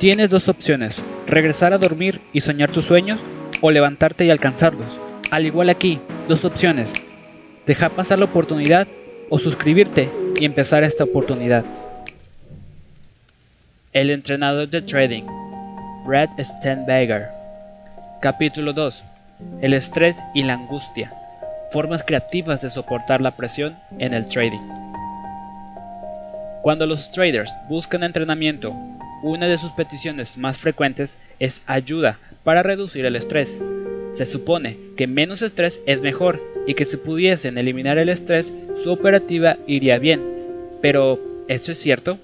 Tienes dos opciones, regresar a dormir y soñar tus sueños o levantarte y alcanzarlos. Al igual aquí, dos opciones, dejar pasar la oportunidad o suscribirte y empezar esta oportunidad. El entrenador de trading, Brad Steinberger. Capítulo 2. El estrés y la angustia. Formas creativas de soportar la presión en el trading. Cuando los traders buscan entrenamiento, una de sus peticiones más frecuentes es ayuda para reducir el estrés. Se supone que menos estrés es mejor y que si pudiesen eliminar el estrés, su operativa iría bien. Pero, ¿eso es cierto?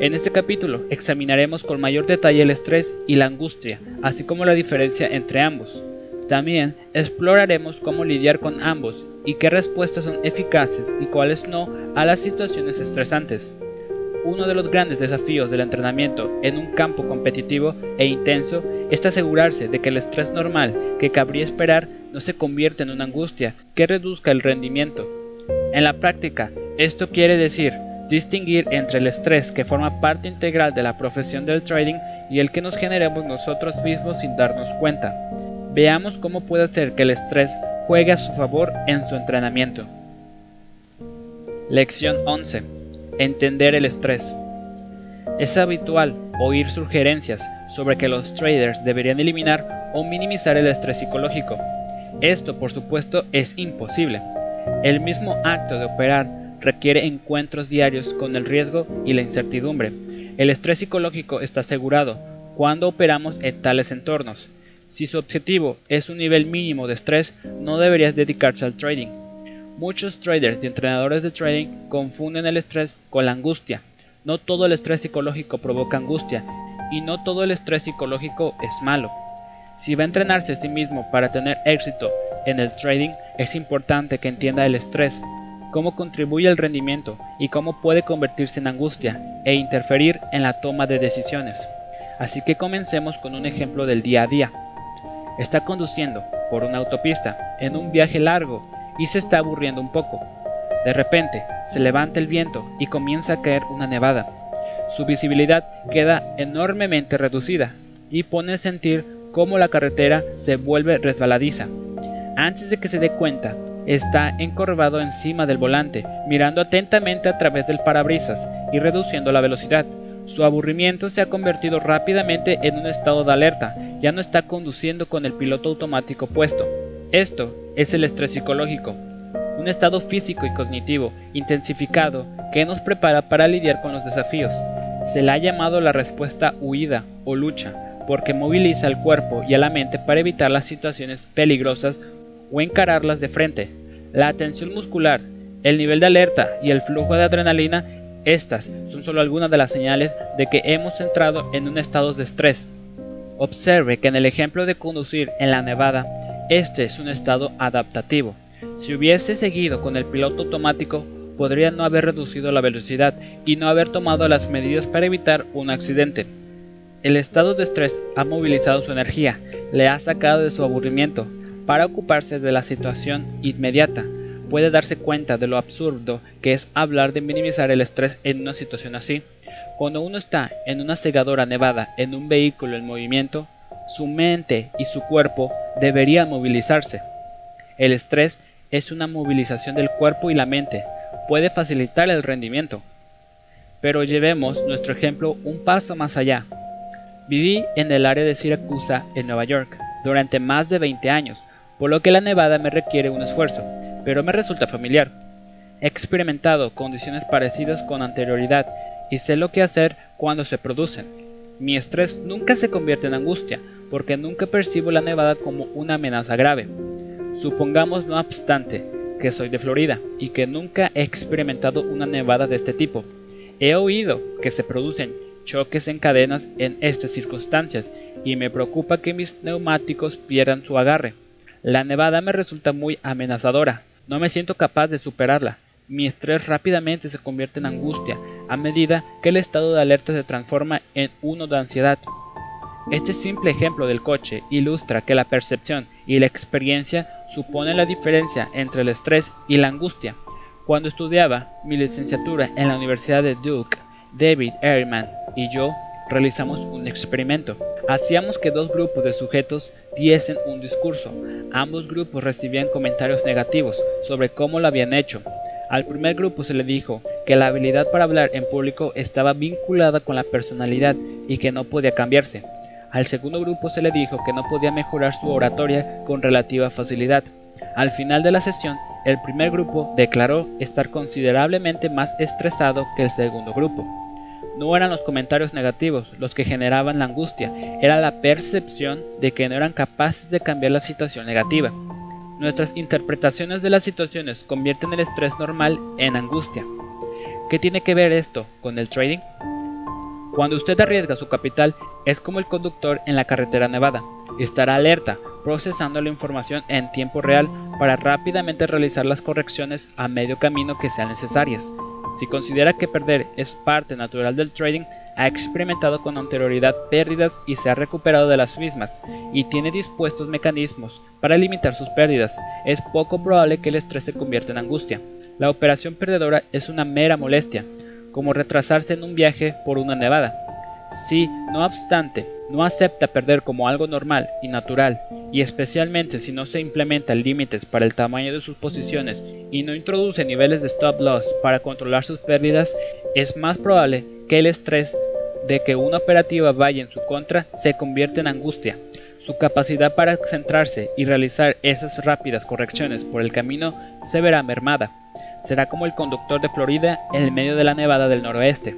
En este capítulo examinaremos con mayor detalle el estrés y la angustia, así como la diferencia entre ambos. También exploraremos cómo lidiar con ambos y qué respuestas son eficaces y cuáles no a las situaciones estresantes. Uno de los grandes desafíos del entrenamiento en un campo competitivo e intenso es asegurarse de que el estrés normal que cabría esperar no se convierta en una angustia que reduzca el rendimiento. En la práctica, esto quiere decir distinguir entre el estrés que forma parte integral de la profesión del trading y el que nos generemos nosotros mismos sin darnos cuenta. Veamos cómo puede hacer que el estrés juegue a su favor en su entrenamiento. Lección 11 Entender el estrés. Es habitual oír sugerencias sobre que los traders deberían eliminar o minimizar el estrés psicológico. Esto, por supuesto, es imposible. El mismo acto de operar requiere encuentros diarios con el riesgo y la incertidumbre. El estrés psicológico está asegurado cuando operamos en tales entornos. Si su objetivo es un nivel mínimo de estrés, no deberías dedicarse al trading. Muchos traders y entrenadores de trading confunden el estrés con la angustia. No todo el estrés psicológico provoca angustia y no todo el estrés psicológico es malo. Si va a entrenarse a sí mismo para tener éxito en el trading, es importante que entienda el estrés, cómo contribuye al rendimiento y cómo puede convertirse en angustia e interferir en la toma de decisiones. Así que comencemos con un ejemplo del día a día. Está conduciendo por una autopista en un viaje largo y se está aburriendo un poco. De repente, se levanta el viento y comienza a caer una nevada. Su visibilidad queda enormemente reducida y pone a sentir cómo la carretera se vuelve resbaladiza. Antes de que se dé cuenta, está encorvado encima del volante, mirando atentamente a través del parabrisas y reduciendo la velocidad. Su aburrimiento se ha convertido rápidamente en un estado de alerta, ya no está conduciendo con el piloto automático puesto. Esto es el estrés psicológico, un estado físico y cognitivo intensificado que nos prepara para lidiar con los desafíos. Se le ha llamado la respuesta huida o lucha, porque moviliza al cuerpo y a la mente para evitar las situaciones peligrosas o encararlas de frente. La atención muscular, el nivel de alerta y el flujo de adrenalina, estas son solo algunas de las señales de que hemos entrado en un estado de estrés. Observe que en el ejemplo de conducir en la nevada, este es un estado adaptativo. Si hubiese seguido con el piloto automático, podría no haber reducido la velocidad y no haber tomado las medidas para evitar un accidente. El estado de estrés ha movilizado su energía, le ha sacado de su aburrimiento para ocuparse de la situación inmediata. Puede darse cuenta de lo absurdo que es hablar de minimizar el estrés en una situación así. Cuando uno está en una segadora nevada en un vehículo en movimiento, su mente y su cuerpo deberían movilizarse. El estrés es una movilización del cuerpo y la mente, puede facilitar el rendimiento. Pero llevemos nuestro ejemplo un paso más allá. Viví en el área de Siracusa, en Nueva York, durante más de 20 años, por lo que la nevada me requiere un esfuerzo, pero me resulta familiar. He experimentado condiciones parecidas con anterioridad y sé lo que hacer cuando se producen. Mi estrés nunca se convierte en angustia, porque nunca percibo la nevada como una amenaza grave. Supongamos, no obstante, que soy de Florida y que nunca he experimentado una nevada de este tipo. He oído que se producen choques en cadenas en estas circunstancias y me preocupa que mis neumáticos pierdan su agarre. La nevada me resulta muy amenazadora, no me siento capaz de superarla. Mi estrés rápidamente se convierte en angustia a medida que el estado de alerta se transforma en uno de ansiedad. Este simple ejemplo del coche ilustra que la percepción y la experiencia suponen la diferencia entre el estrés y la angustia. Cuando estudiaba mi licenciatura en la Universidad de Duke, David Ehrman y yo realizamos un experimento. Hacíamos que dos grupos de sujetos diesen un discurso. Ambos grupos recibían comentarios negativos sobre cómo lo habían hecho. Al primer grupo se le dijo que la habilidad para hablar en público estaba vinculada con la personalidad y que no podía cambiarse. Al segundo grupo se le dijo que no podía mejorar su oratoria con relativa facilidad. Al final de la sesión, el primer grupo declaró estar considerablemente más estresado que el segundo grupo. No eran los comentarios negativos los que generaban la angustia, era la percepción de que no eran capaces de cambiar la situación negativa. Nuestras interpretaciones de las situaciones convierten el estrés normal en angustia. ¿Qué tiene que ver esto con el trading? Cuando usted arriesga su capital, es como el conductor en la carretera nevada. Estará alerta, procesando la información en tiempo real para rápidamente realizar las correcciones a medio camino que sean necesarias. Si considera que perder es parte natural del trading, ha experimentado con anterioridad pérdidas y se ha recuperado de las mismas, y tiene dispuestos mecanismos para limitar sus pérdidas, es poco probable que el estrés se convierta en angustia. La operación perdedora es una mera molestia, como retrasarse en un viaje por una nevada. Si, no obstante, no acepta perder como algo normal y natural, y especialmente si no se implementan límites para el tamaño de sus posiciones y no introduce niveles de stop loss para controlar sus pérdidas, es más probable que el estrés de que una operativa vaya en su contra se convierta en angustia. Su capacidad para centrarse y realizar esas rápidas correcciones por el camino se verá mermada será como el conductor de Florida en el medio de la nevada del noroeste.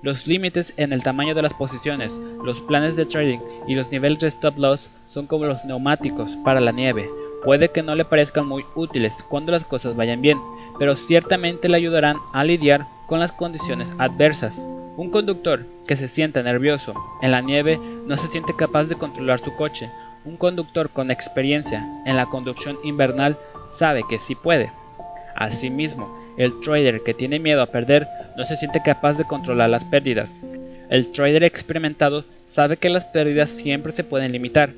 Los límites en el tamaño de las posiciones, los planes de trading y los niveles de stop loss son como los neumáticos para la nieve. Puede que no le parezcan muy útiles cuando las cosas vayan bien, pero ciertamente le ayudarán a lidiar con las condiciones adversas. Un conductor que se sienta nervioso en la nieve no se siente capaz de controlar su coche. Un conductor con experiencia en la conducción invernal sabe que sí puede. Asimismo, el trader que tiene miedo a perder no se siente capaz de controlar las pérdidas. El trader experimentado sabe que las pérdidas siempre se pueden limitar.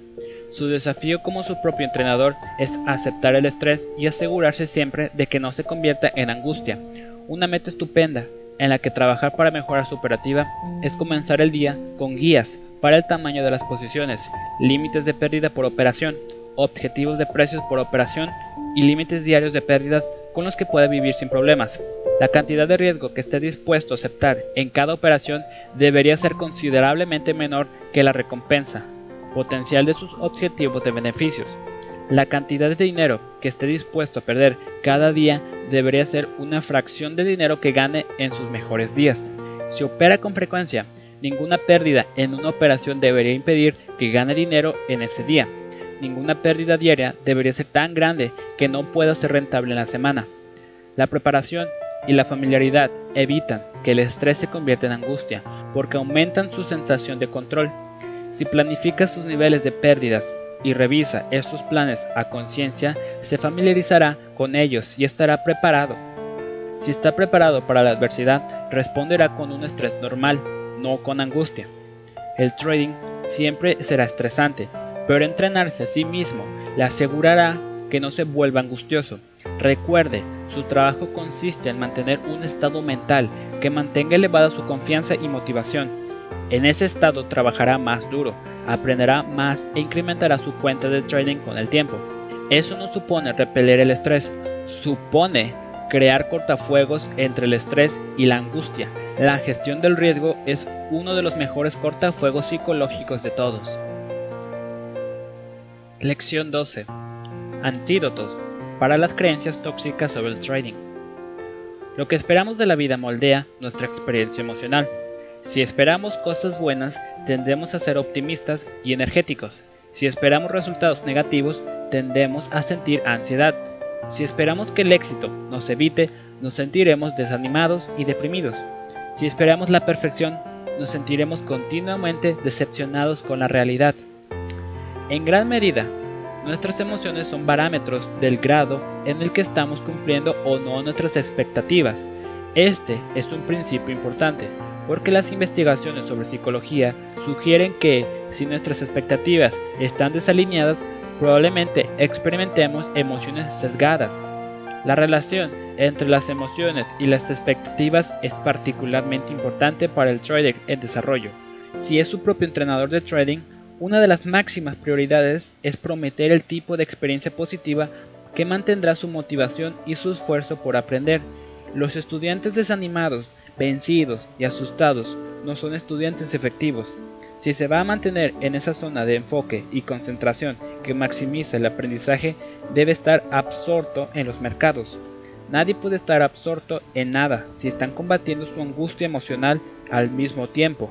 Su desafío como su propio entrenador es aceptar el estrés y asegurarse siempre de que no se convierta en angustia. Una meta estupenda en la que trabajar para mejorar su operativa es comenzar el día con guías para el tamaño de las posiciones, límites de pérdida por operación, objetivos de precios por operación y límites diarios de pérdidas con los que puede vivir sin problemas. La cantidad de riesgo que esté dispuesto a aceptar en cada operación debería ser considerablemente menor que la recompensa potencial de sus objetivos de beneficios. La cantidad de dinero que esté dispuesto a perder cada día debería ser una fracción de dinero que gane en sus mejores días. Si opera con frecuencia, ninguna pérdida en una operación debería impedir que gane dinero en ese día ninguna pérdida diaria debería ser tan grande que no pueda ser rentable en la semana. La preparación y la familiaridad evitan que el estrés se convierta en angustia porque aumentan su sensación de control. Si planifica sus niveles de pérdidas y revisa esos planes a conciencia, se familiarizará con ellos y estará preparado. Si está preparado para la adversidad, responderá con un estrés normal, no con angustia. El trading siempre será estresante, pero entrenarse a sí mismo le asegurará que no se vuelva angustioso. Recuerde, su trabajo consiste en mantener un estado mental que mantenga elevada su confianza y motivación. En ese estado trabajará más duro, aprenderá más e incrementará su cuenta de trading con el tiempo. Eso no supone repeler el estrés, supone crear cortafuegos entre el estrés y la angustia. La gestión del riesgo es uno de los mejores cortafuegos psicológicos de todos. Lección 12. Antídotos para las creencias tóxicas sobre el trading. Lo que esperamos de la vida moldea nuestra experiencia emocional. Si esperamos cosas buenas, tendemos a ser optimistas y energéticos. Si esperamos resultados negativos, tendemos a sentir ansiedad. Si esperamos que el éxito nos evite, nos sentiremos desanimados y deprimidos. Si esperamos la perfección, nos sentiremos continuamente decepcionados con la realidad. En gran medida, nuestras emociones son parámetros del grado en el que estamos cumpliendo o no nuestras expectativas. Este es un principio importante, porque las investigaciones sobre psicología sugieren que si nuestras expectativas están desalineadas, probablemente experimentemos emociones sesgadas. La relación entre las emociones y las expectativas es particularmente importante para el trader en desarrollo. Si es su propio entrenador de trading, una de las máximas prioridades es prometer el tipo de experiencia positiva que mantendrá su motivación y su esfuerzo por aprender. Los estudiantes desanimados, vencidos y asustados no son estudiantes efectivos. Si se va a mantener en esa zona de enfoque y concentración que maximiza el aprendizaje, debe estar absorto en los mercados. Nadie puede estar absorto en nada si están combatiendo su angustia emocional al mismo tiempo.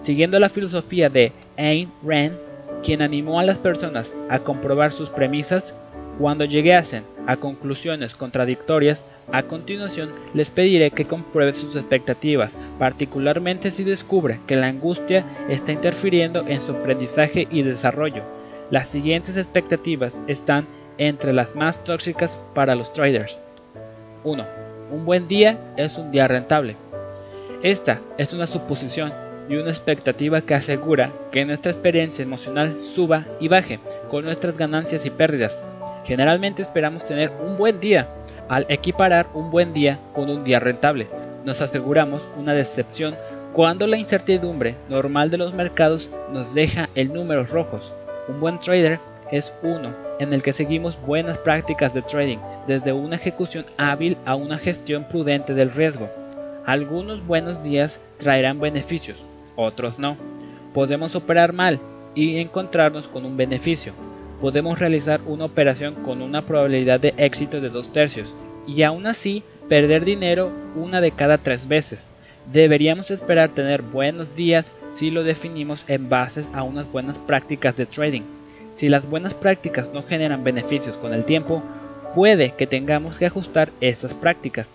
Siguiendo la filosofía de Ayn Rand, quien animó a las personas a comprobar sus premisas, cuando llegasen a conclusiones contradictorias, a continuación les pediré que comprueben sus expectativas, particularmente si descubre que la angustia está interfiriendo en su aprendizaje y desarrollo. Las siguientes expectativas están entre las más tóxicas para los traders. 1. Un buen día es un día rentable. Esta es una suposición y una expectativa que asegura que nuestra experiencia emocional suba y baje con nuestras ganancias y pérdidas. Generalmente esperamos tener un buen día. Al equiparar un buen día con un día rentable, nos aseguramos una decepción cuando la incertidumbre normal de los mercados nos deja en números rojos. Un buen trader es uno en el que seguimos buenas prácticas de trading, desde una ejecución hábil a una gestión prudente del riesgo. Algunos buenos días traerán beneficios, otros no. Podemos operar mal y encontrarnos con un beneficio. Podemos realizar una operación con una probabilidad de éxito de dos tercios y aún así perder dinero una de cada tres veces. Deberíamos esperar tener buenos días si lo definimos en base a unas buenas prácticas de trading. Si las buenas prácticas no generan beneficios con el tiempo, puede que tengamos que ajustar esas prácticas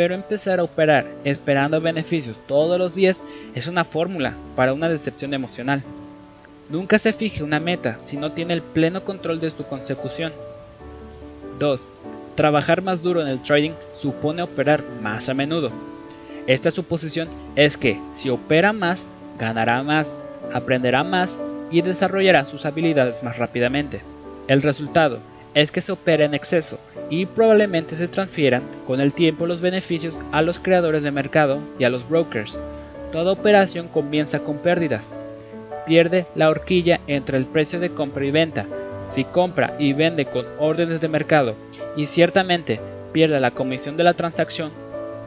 pero empezar a operar esperando beneficios todos los días es una fórmula para una decepción emocional. Nunca se fije una meta si no tiene el pleno control de su consecución. 2. Trabajar más duro en el trading supone operar más a menudo. Esta suposición es que si opera más, ganará más, aprenderá más y desarrollará sus habilidades más rápidamente. El resultado es que se opera en exceso y probablemente se transfieran con el tiempo los beneficios a los creadores de mercado y a los brokers. Toda operación comienza con pérdidas. Pierde la horquilla entre el precio de compra y venta. Si compra y vende con órdenes de mercado y ciertamente pierde la comisión de la transacción,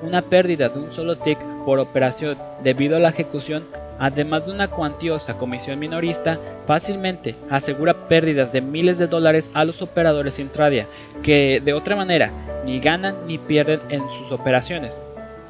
una pérdida de un solo tick por operación debido a la ejecución además de una cuantiosa comisión minorista, fácilmente asegura pérdidas de miles de dólares a los operadores intradia, que de otra manera ni ganan ni pierden en sus operaciones.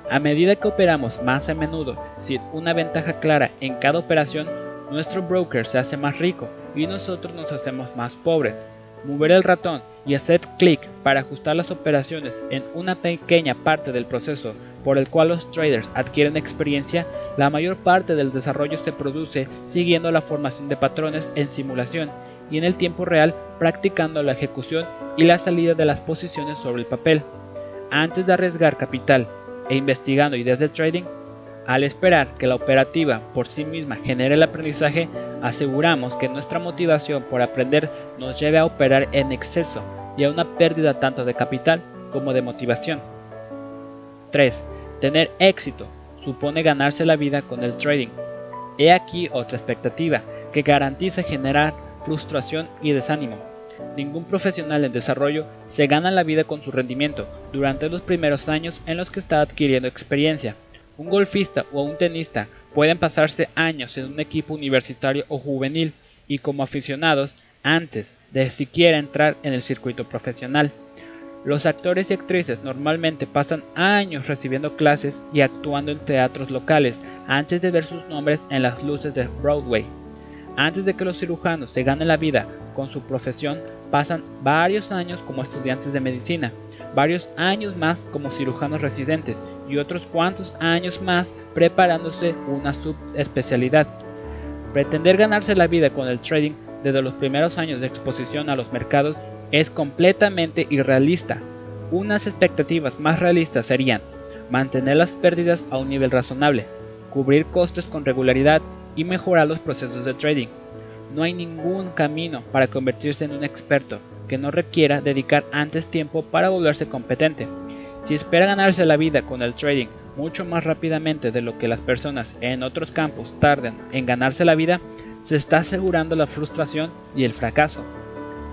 A medida que operamos más a menudo, sin una ventaja clara en cada operación, nuestro broker se hace más rico y nosotros nos hacemos más pobres. Mover el ratón y hacer clic para ajustar las operaciones en una pequeña parte del proceso por el cual los traders adquieren experiencia, la mayor parte del desarrollo se produce siguiendo la formación de patrones en simulación y en el tiempo real practicando la ejecución y la salida de las posiciones sobre el papel. Antes de arriesgar capital e investigando ideas de trading, al esperar que la operativa por sí misma genere el aprendizaje, aseguramos que nuestra motivación por aprender nos lleve a operar en exceso y a una pérdida tanto de capital como de motivación. 3. Tener éxito supone ganarse la vida con el trading. He aquí otra expectativa que garantiza generar frustración y desánimo. Ningún profesional en desarrollo se gana la vida con su rendimiento durante los primeros años en los que está adquiriendo experiencia. Un golfista o un tenista pueden pasarse años en un equipo universitario o juvenil y como aficionados antes de siquiera entrar en el circuito profesional. Los actores y actrices normalmente pasan años recibiendo clases y actuando en teatros locales antes de ver sus nombres en las luces de Broadway. Antes de que los cirujanos se ganen la vida con su profesión, pasan varios años como estudiantes de medicina, varios años más como cirujanos residentes y otros cuantos años más preparándose una subespecialidad. Pretender ganarse la vida con el trading desde los primeros años de exposición a los mercados es completamente irrealista. Unas expectativas más realistas serían mantener las pérdidas a un nivel razonable, cubrir costes con regularidad y mejorar los procesos de trading. No hay ningún camino para convertirse en un experto que no requiera dedicar antes tiempo para volverse competente. Si espera ganarse la vida con el trading mucho más rápidamente de lo que las personas en otros campos tardan en ganarse la vida, se está asegurando la frustración y el fracaso.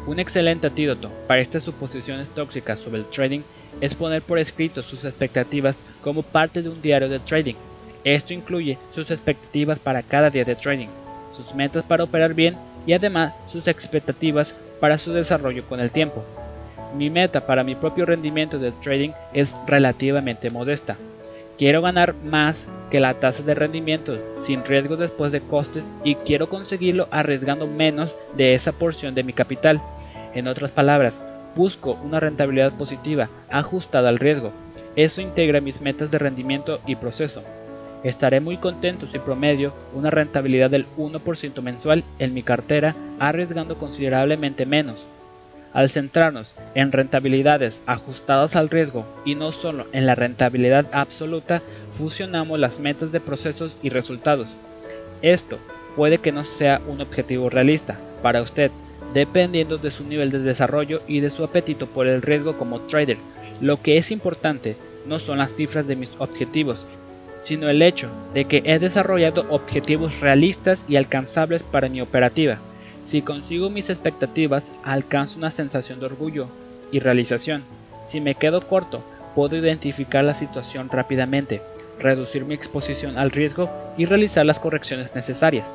Un excelente antídoto para estas suposiciones tóxicas sobre el trading es poner por escrito sus expectativas como parte de un diario de trading. Esto incluye sus expectativas para cada día de trading, sus metas para operar bien y además sus expectativas para su desarrollo con el tiempo. Mi meta para mi propio rendimiento de trading es relativamente modesta. Quiero ganar más que la tasa de rendimiento sin riesgo después de costes y quiero conseguirlo arriesgando menos de esa porción de mi capital. En otras palabras, busco una rentabilidad positiva ajustada al riesgo. Eso integra mis metas de rendimiento y proceso. Estaré muy contento si promedio una rentabilidad del 1% mensual en mi cartera arriesgando considerablemente menos. Al centrarnos en rentabilidades ajustadas al riesgo y no solo en la rentabilidad absoluta, fusionamos las metas de procesos y resultados. Esto puede que no sea un objetivo realista para usted, dependiendo de su nivel de desarrollo y de su apetito por el riesgo como trader. Lo que es importante no son las cifras de mis objetivos, sino el hecho de que he desarrollado objetivos realistas y alcanzables para mi operativa. Si consigo mis expectativas, alcanzo una sensación de orgullo y realización. Si me quedo corto, puedo identificar la situación rápidamente, reducir mi exposición al riesgo y realizar las correcciones necesarias.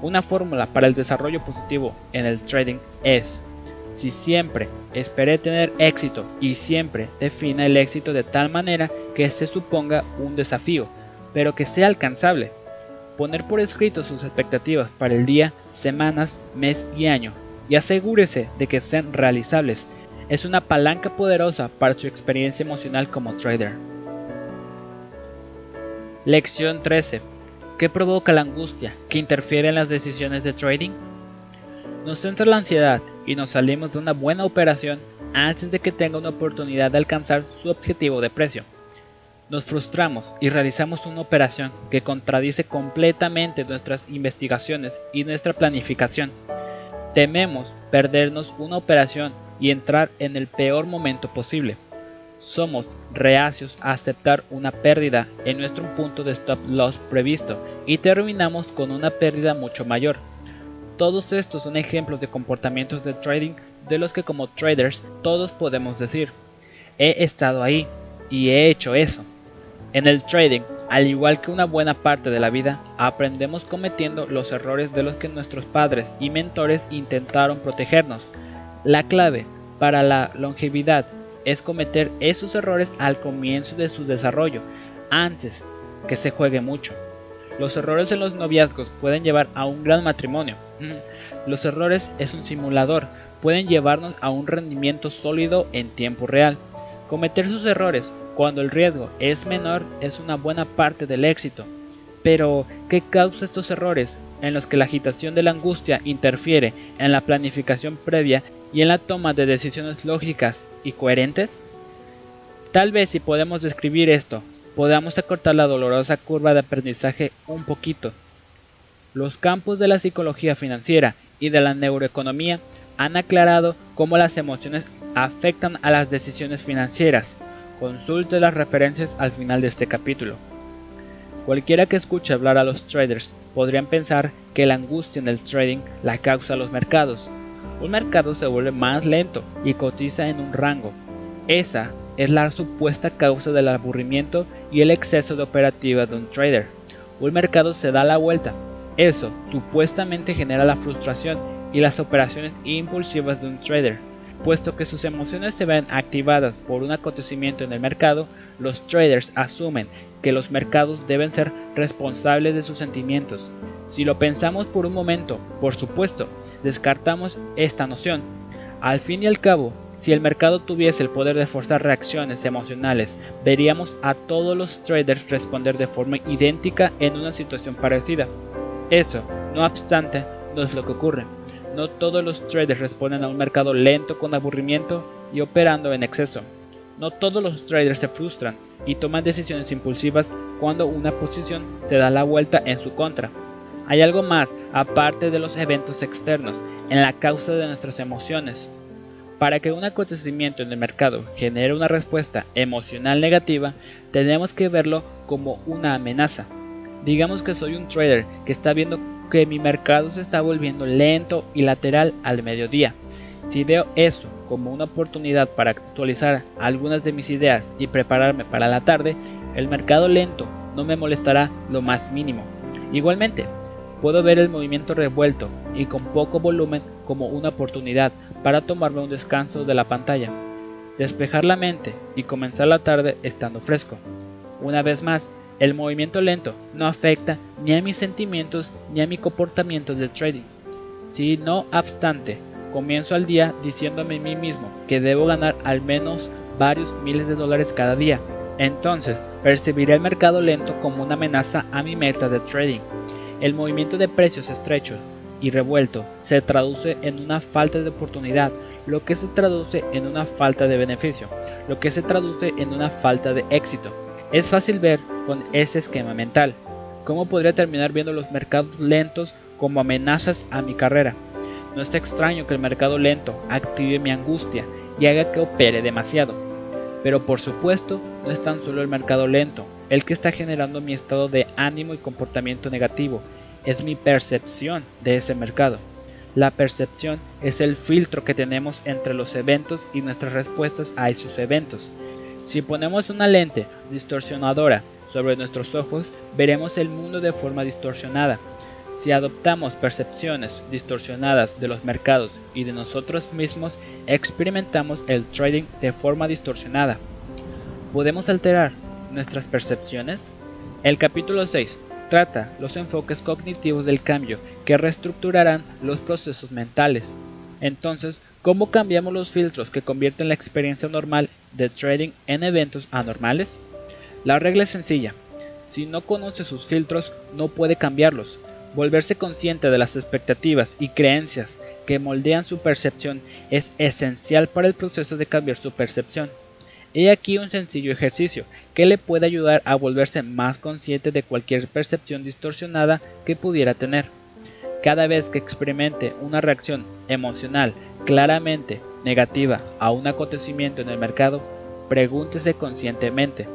Una fórmula para el desarrollo positivo en el trading es, si siempre esperé tener éxito y siempre defina el éxito de tal manera que se suponga un desafío, pero que sea alcanzable. Poner por escrito sus expectativas para el día, semanas, mes y año, y asegúrese de que sean realizables. Es una palanca poderosa para su experiencia emocional como trader. Lección 13. ¿Qué provoca la angustia que interfiere en las decisiones de trading? Nos entra la ansiedad y nos salimos de una buena operación antes de que tenga una oportunidad de alcanzar su objetivo de precio. Nos frustramos y realizamos una operación que contradice completamente nuestras investigaciones y nuestra planificación. Tememos perdernos una operación y entrar en el peor momento posible. Somos reacios a aceptar una pérdida en nuestro punto de stop loss previsto y terminamos con una pérdida mucho mayor. Todos estos son ejemplos de comportamientos de trading de los que como traders todos podemos decir, he estado ahí y he hecho eso. En el trading, al igual que una buena parte de la vida, aprendemos cometiendo los errores de los que nuestros padres y mentores intentaron protegernos. La clave para la longevidad es cometer esos errores al comienzo de su desarrollo, antes que se juegue mucho. Los errores en los noviazgos pueden llevar a un gran matrimonio. Mm. Los errores es un simulador, pueden llevarnos a un rendimiento sólido en tiempo real. Cometer sus errores cuando el riesgo es menor es una buena parte del éxito. Pero, ¿qué causa estos errores en los que la agitación de la angustia interfiere en la planificación previa y en la toma de decisiones lógicas y coherentes? Tal vez si podemos describir esto, podamos acortar la dolorosa curva de aprendizaje un poquito. Los campos de la psicología financiera y de la neuroeconomía han aclarado cómo las emociones afectan a las decisiones financieras Consulte las referencias al final de este capítulo. Cualquiera que escuche hablar a los traders podrían pensar que la angustia en el trading la causa los mercados. Un mercado se vuelve más lento y cotiza en un rango. Esa es la supuesta causa del aburrimiento y el exceso de operativa de un trader. Un mercado se da la vuelta. Eso supuestamente genera la frustración y las operaciones impulsivas de un trader. Puesto que sus emociones se ven activadas por un acontecimiento en el mercado, los traders asumen que los mercados deben ser responsables de sus sentimientos. Si lo pensamos por un momento, por supuesto, descartamos esta noción. Al fin y al cabo, si el mercado tuviese el poder de forzar reacciones emocionales, veríamos a todos los traders responder de forma idéntica en una situación parecida. Eso, no obstante, no es lo que ocurre. No todos los traders responden a un mercado lento con aburrimiento y operando en exceso. No todos los traders se frustran y toman decisiones impulsivas cuando una posición se da la vuelta en su contra. Hay algo más aparte de los eventos externos en la causa de nuestras emociones. Para que un acontecimiento en el mercado genere una respuesta emocional negativa, tenemos que verlo como una amenaza. Digamos que soy un trader que está viendo que mi mercado se está volviendo lento y lateral al mediodía. Si veo eso como una oportunidad para actualizar algunas de mis ideas y prepararme para la tarde, el mercado lento no me molestará lo más mínimo. Igualmente, puedo ver el movimiento revuelto y con poco volumen como una oportunidad para tomarme un descanso de la pantalla, despejar la mente y comenzar la tarde estando fresco. Una vez más, el movimiento lento no afecta ni a mis sentimientos ni a mi comportamiento de trading. Si no obstante, comienzo al día diciéndome a mí mismo que debo ganar al menos varios miles de dólares cada día. Entonces, percibiré el mercado lento como una amenaza a mi meta de trading. El movimiento de precios estrecho y revuelto se traduce en una falta de oportunidad, lo que se traduce en una falta de beneficio, lo que se traduce en una falta de éxito. Es fácil ver con ese esquema mental cómo podría terminar viendo los mercados lentos como amenazas a mi carrera. No es extraño que el mercado lento active mi angustia y haga que opere demasiado. Pero por supuesto, no es tan solo el mercado lento el que está generando mi estado de ánimo y comportamiento negativo, es mi percepción de ese mercado. La percepción es el filtro que tenemos entre los eventos y nuestras respuestas a esos eventos. Si ponemos una lente distorsionadora sobre nuestros ojos, veremos el mundo de forma distorsionada. Si adoptamos percepciones distorsionadas de los mercados y de nosotros mismos, experimentamos el trading de forma distorsionada. ¿Podemos alterar nuestras percepciones? El capítulo 6 trata los enfoques cognitivos del cambio que reestructurarán los procesos mentales. Entonces, ¿cómo cambiamos los filtros que convierten la experiencia normal de trading en eventos anormales? La regla es sencilla. Si no conoce sus filtros, no puede cambiarlos. Volverse consciente de las expectativas y creencias que moldean su percepción es esencial para el proceso de cambiar su percepción. He aquí un sencillo ejercicio que le puede ayudar a volverse más consciente de cualquier percepción distorsionada que pudiera tener. Cada vez que experimente una reacción emocional claramente negativa a un acontecimiento en el mercado, pregúntese conscientemente,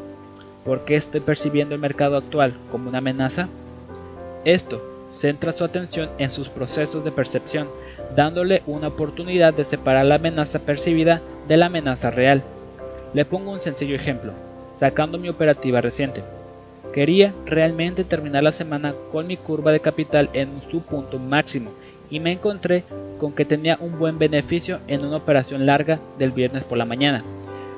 ¿por qué estoy percibiendo el mercado actual como una amenaza? Esto centra su atención en sus procesos de percepción, dándole una oportunidad de separar la amenaza percibida de la amenaza real. Le pongo un sencillo ejemplo, sacando mi operativa reciente. Quería realmente terminar la semana con mi curva de capital en su punto máximo y me encontré con que tenía un buen beneficio en una operación larga del viernes por la mañana.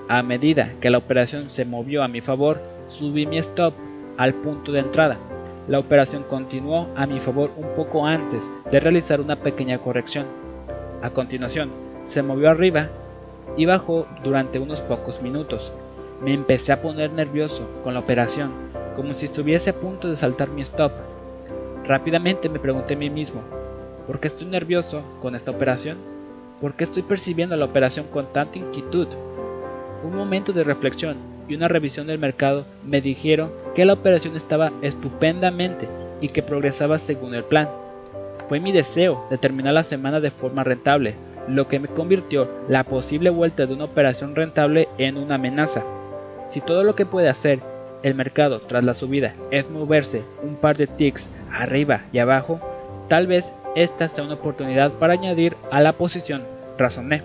A medida que la operación se movió a mi favor, subí mi stop al punto de entrada. La operación continuó a mi favor un poco antes de realizar una pequeña corrección. A continuación, se movió arriba y bajó durante unos pocos minutos. Me empecé a poner nervioso con la operación, como si estuviese a punto de saltar mi stop. Rápidamente me pregunté a mí mismo, ¿por qué estoy nervioso con esta operación? ¿Por qué estoy percibiendo la operación con tanta inquietud? Un momento de reflexión y una revisión del mercado me dijeron que la operación estaba estupendamente y que progresaba según el plan. Fue mi deseo de terminar la semana de forma rentable, lo que me convirtió la posible vuelta de una operación rentable en una amenaza. Si todo lo que puede hacer el mercado tras la subida es moverse un par de ticks arriba y abajo, tal vez esta sea una oportunidad para añadir a la posición, razoné.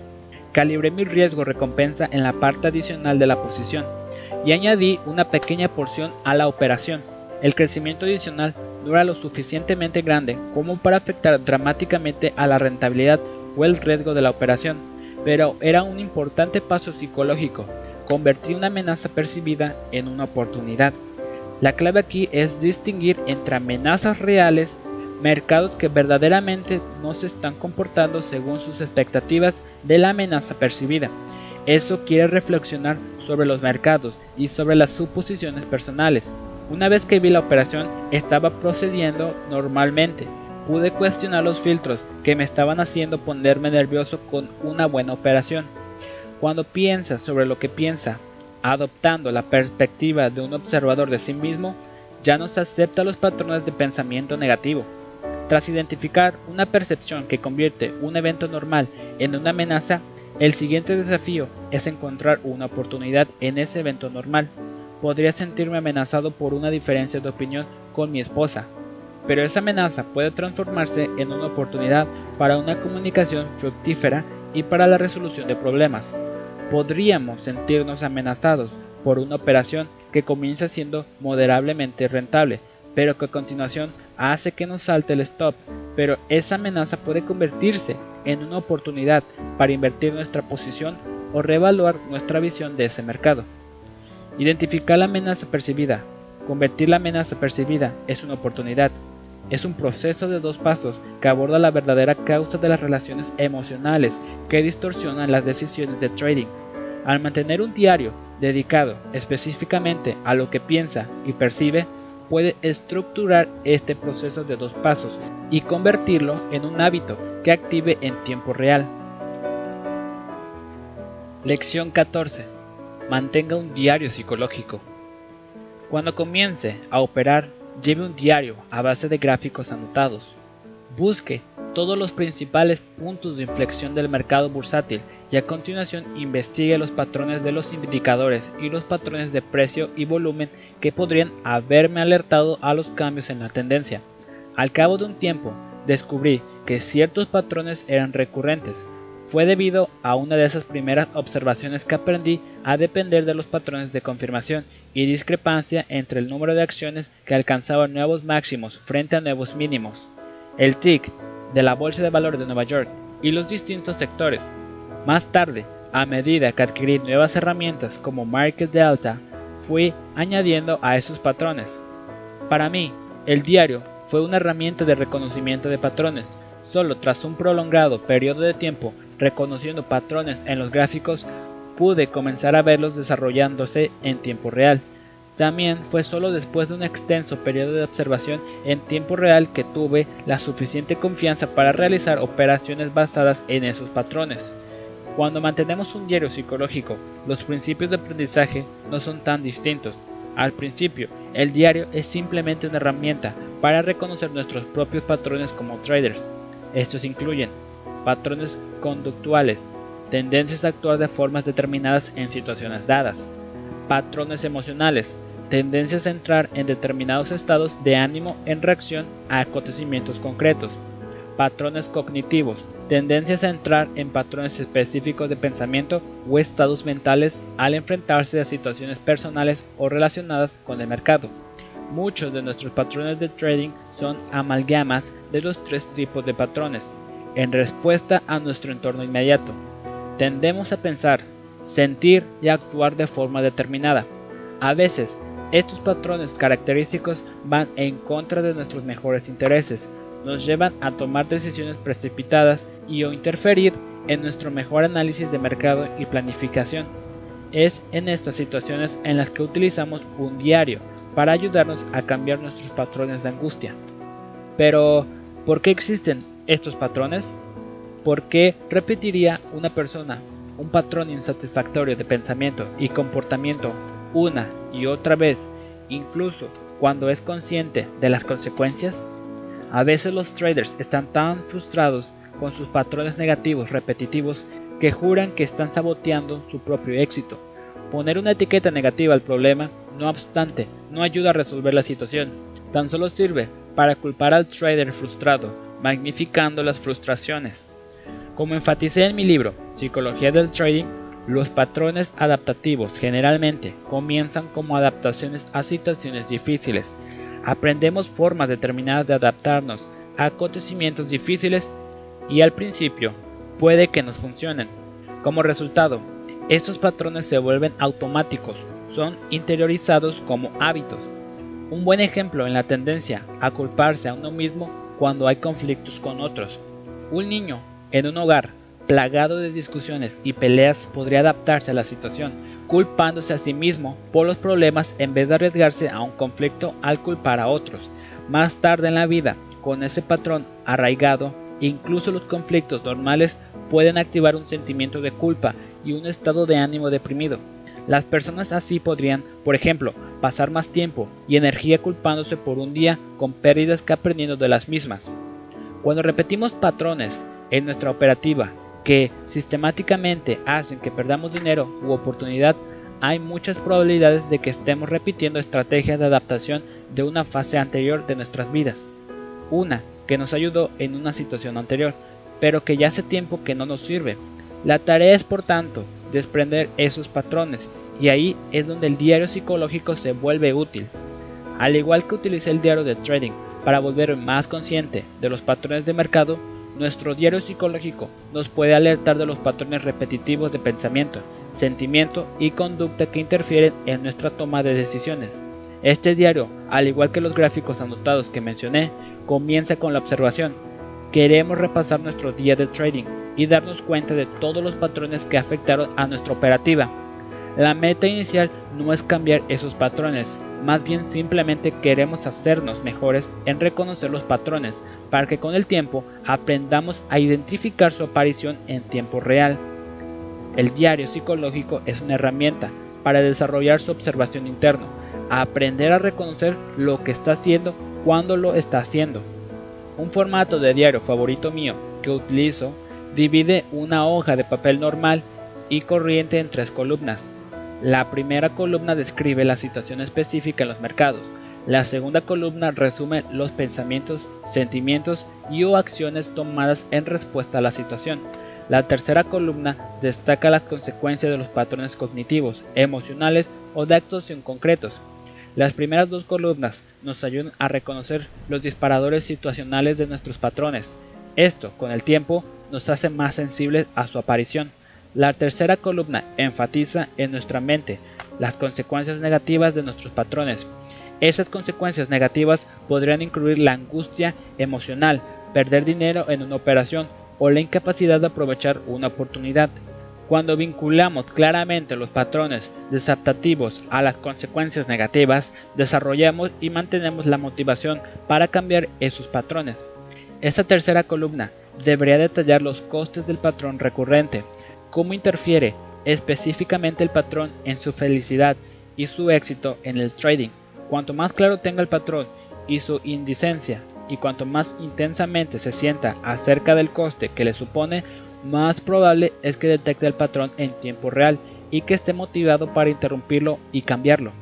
Calibré mi riesgo recompensa en la parte adicional de la posición y añadí una pequeña porción a la operación. El crecimiento adicional no era lo suficientemente grande como para afectar dramáticamente a la rentabilidad o el riesgo de la operación, pero era un importante paso psicológico, convertir una amenaza percibida en una oportunidad. La clave aquí es distinguir entre amenazas reales, mercados que verdaderamente no se están comportando según sus expectativas de la amenaza percibida. Eso quiere reflexionar sobre los mercados y sobre las suposiciones personales. Una vez que vi la operación, estaba procediendo normalmente, pude cuestionar los filtros que me estaban haciendo ponerme nervioso con una buena operación. Cuando piensa sobre lo que piensa, adoptando la perspectiva de un observador de sí mismo, ya no se acepta los patrones de pensamiento negativo. Tras identificar una percepción que convierte un evento normal en una amenaza, el siguiente desafío es encontrar una oportunidad en ese evento normal. podría sentirme amenazado por una diferencia de opinión con mi esposa, pero esa amenaza puede transformarse en una oportunidad para una comunicación fructífera y para la resolución de problemas. Podríamos sentirnos amenazados por una operación que comienza siendo moderablemente rentable, pero que a continuación hace que nos salte el stop, pero esa amenaza puede convertirse en una oportunidad para invertir nuestra posición o reevaluar nuestra visión de ese mercado. Identificar la amenaza percibida. Convertir la amenaza percibida es una oportunidad. Es un proceso de dos pasos que aborda la verdadera causa de las relaciones emocionales que distorsionan las decisiones de trading. Al mantener un diario dedicado específicamente a lo que piensa y percibe, puede estructurar este proceso de dos pasos y convertirlo en un hábito que active en tiempo real. Lección 14. Mantenga un diario psicológico. Cuando comience a operar, lleve un diario a base de gráficos anotados. Busque todos los principales puntos de inflexión del mercado bursátil y a continuación investigue los patrones de los indicadores y los patrones de precio y volumen que podrían haberme alertado a los cambios en la tendencia. Al cabo de un tiempo, descubrí que ciertos patrones eran recurrentes. Fue debido a una de esas primeras observaciones que aprendí a depender de los patrones de confirmación y discrepancia entre el número de acciones que alcanzaban nuevos máximos frente a nuevos mínimos. El TIC de la Bolsa de Valores de Nueva York y los distintos sectores más tarde, a medida que adquirí nuevas herramientas como Market Delta, fui añadiendo a esos patrones. Para mí, el diario fue una herramienta de reconocimiento de patrones. Solo tras un prolongado periodo de tiempo reconociendo patrones en los gráficos, pude comenzar a verlos desarrollándose en tiempo real. También fue solo después de un extenso periodo de observación en tiempo real que tuve la suficiente confianza para realizar operaciones basadas en esos patrones. Cuando mantenemos un diario psicológico, los principios de aprendizaje no son tan distintos. Al principio, el diario es simplemente una herramienta para reconocer nuestros propios patrones como traders. Estos incluyen patrones conductuales, tendencias a actuar de formas determinadas en situaciones dadas, patrones emocionales, tendencias a entrar en determinados estados de ánimo en reacción a acontecimientos concretos, patrones cognitivos, tendencias a entrar en patrones específicos de pensamiento o estados mentales al enfrentarse a situaciones personales o relacionadas con el mercado. Muchos de nuestros patrones de trading son amalgamas de los tres tipos de patrones, en respuesta a nuestro entorno inmediato. Tendemos a pensar, sentir y actuar de forma determinada. A veces, estos patrones característicos van en contra de nuestros mejores intereses, nos llevan a tomar decisiones precipitadas y o interferir en nuestro mejor análisis de mercado y planificación. Es en estas situaciones en las que utilizamos un diario para ayudarnos a cambiar nuestros patrones de angustia. Pero, ¿por qué existen estos patrones? ¿Por qué repetiría una persona un patrón insatisfactorio de pensamiento y comportamiento una y otra vez, incluso cuando es consciente de las consecuencias? A veces los traders están tan frustrados con sus patrones negativos repetitivos que juran que están saboteando su propio éxito. Poner una etiqueta negativa al problema, no obstante, no ayuda a resolver la situación, tan solo sirve para culpar al trader frustrado, magnificando las frustraciones. Como enfaticé en mi libro, Psicología del Trading, los patrones adaptativos generalmente comienzan como adaptaciones a situaciones difíciles aprendemos formas determinadas de adaptarnos a acontecimientos difíciles y al principio puede que nos funcionen. Como resultado, estos patrones se vuelven automáticos, son interiorizados como hábitos. Un buen ejemplo en la tendencia a culparse a uno mismo cuando hay conflictos con otros. Un niño en un hogar plagado de discusiones y peleas podría adaptarse a la situación culpándose a sí mismo por los problemas en vez de arriesgarse a un conflicto al culpar a otros. Más tarde en la vida, con ese patrón arraigado, incluso los conflictos normales pueden activar un sentimiento de culpa y un estado de ánimo deprimido. Las personas así podrían, por ejemplo, pasar más tiempo y energía culpándose por un día con pérdidas que aprendiendo de las mismas. Cuando repetimos patrones en nuestra operativa que sistemáticamente hacen que perdamos dinero u oportunidad, hay muchas probabilidades de que estemos repitiendo estrategias de adaptación de una fase anterior de nuestras vidas. Una que nos ayudó en una situación anterior, pero que ya hace tiempo que no nos sirve. La tarea es, por tanto, desprender esos patrones, y ahí es donde el diario psicológico se vuelve útil. Al igual que utilicé el diario de trading para volverme más consciente de los patrones de mercado, nuestro diario psicológico nos puede alertar de los patrones repetitivos de pensamiento, sentimiento y conducta que interfieren en nuestra toma de decisiones. Este diario, al igual que los gráficos anotados que mencioné, comienza con la observación. Queremos repasar nuestro día de trading y darnos cuenta de todos los patrones que afectaron a nuestra operativa. La meta inicial no es cambiar esos patrones, más bien simplemente queremos hacernos mejores en reconocer los patrones para que con el tiempo aprendamos a identificar su aparición en tiempo real. El diario psicológico es una herramienta para desarrollar su observación interna, aprender a reconocer lo que está haciendo cuando lo está haciendo. Un formato de diario favorito mío que utilizo divide una hoja de papel normal y corriente en tres columnas. La primera columna describe la situación específica en los mercados. La segunda columna resume los pensamientos, sentimientos y o acciones tomadas en respuesta a la situación. La tercera columna destaca las consecuencias de los patrones cognitivos, emocionales o de actuación concretos. Las primeras dos columnas nos ayudan a reconocer los disparadores situacionales de nuestros patrones. Esto, con el tiempo, nos hace más sensibles a su aparición. La tercera columna enfatiza en nuestra mente las consecuencias negativas de nuestros patrones. Esas consecuencias negativas podrían incluir la angustia emocional, perder dinero en una operación o la incapacidad de aprovechar una oportunidad. Cuando vinculamos claramente los patrones desadaptativos a las consecuencias negativas, desarrollamos y mantenemos la motivación para cambiar esos patrones. Esta tercera columna debería detallar los costes del patrón recurrente, cómo interfiere específicamente el patrón en su felicidad y su éxito en el trading. Cuanto más claro tenga el patrón y su indicencia, y cuanto más intensamente se sienta acerca del coste que le supone, más probable es que detecte el patrón en tiempo real y que esté motivado para interrumpirlo y cambiarlo.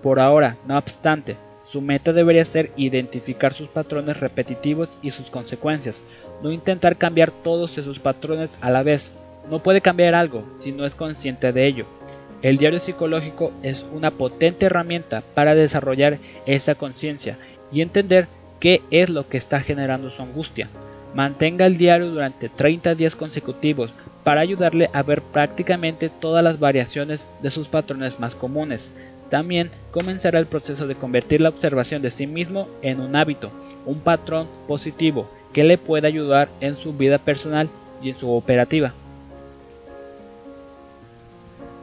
Por ahora, no obstante, su meta debería ser identificar sus patrones repetitivos y sus consecuencias, no intentar cambiar todos esos patrones a la vez. No puede cambiar algo si no es consciente de ello. El diario psicológico es una potente herramienta para desarrollar esa conciencia y entender qué es lo que está generando su angustia. Mantenga el diario durante 30 días consecutivos para ayudarle a ver prácticamente todas las variaciones de sus patrones más comunes. También comenzará el proceso de convertir la observación de sí mismo en un hábito, un patrón positivo que le puede ayudar en su vida personal y en su operativa.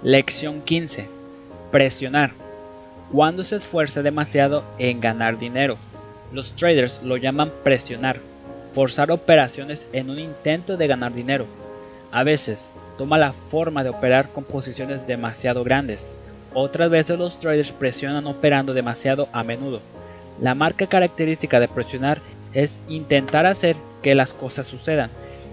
Lección 15. Presionar. Cuando se esfuerza demasiado en ganar dinero. Los traders lo llaman presionar, forzar operaciones en un intento de ganar dinero. A veces toma la forma de operar con posiciones demasiado grandes. Otras veces los traders presionan operando demasiado a menudo. La marca característica de presionar es intentar hacer que las cosas sucedan.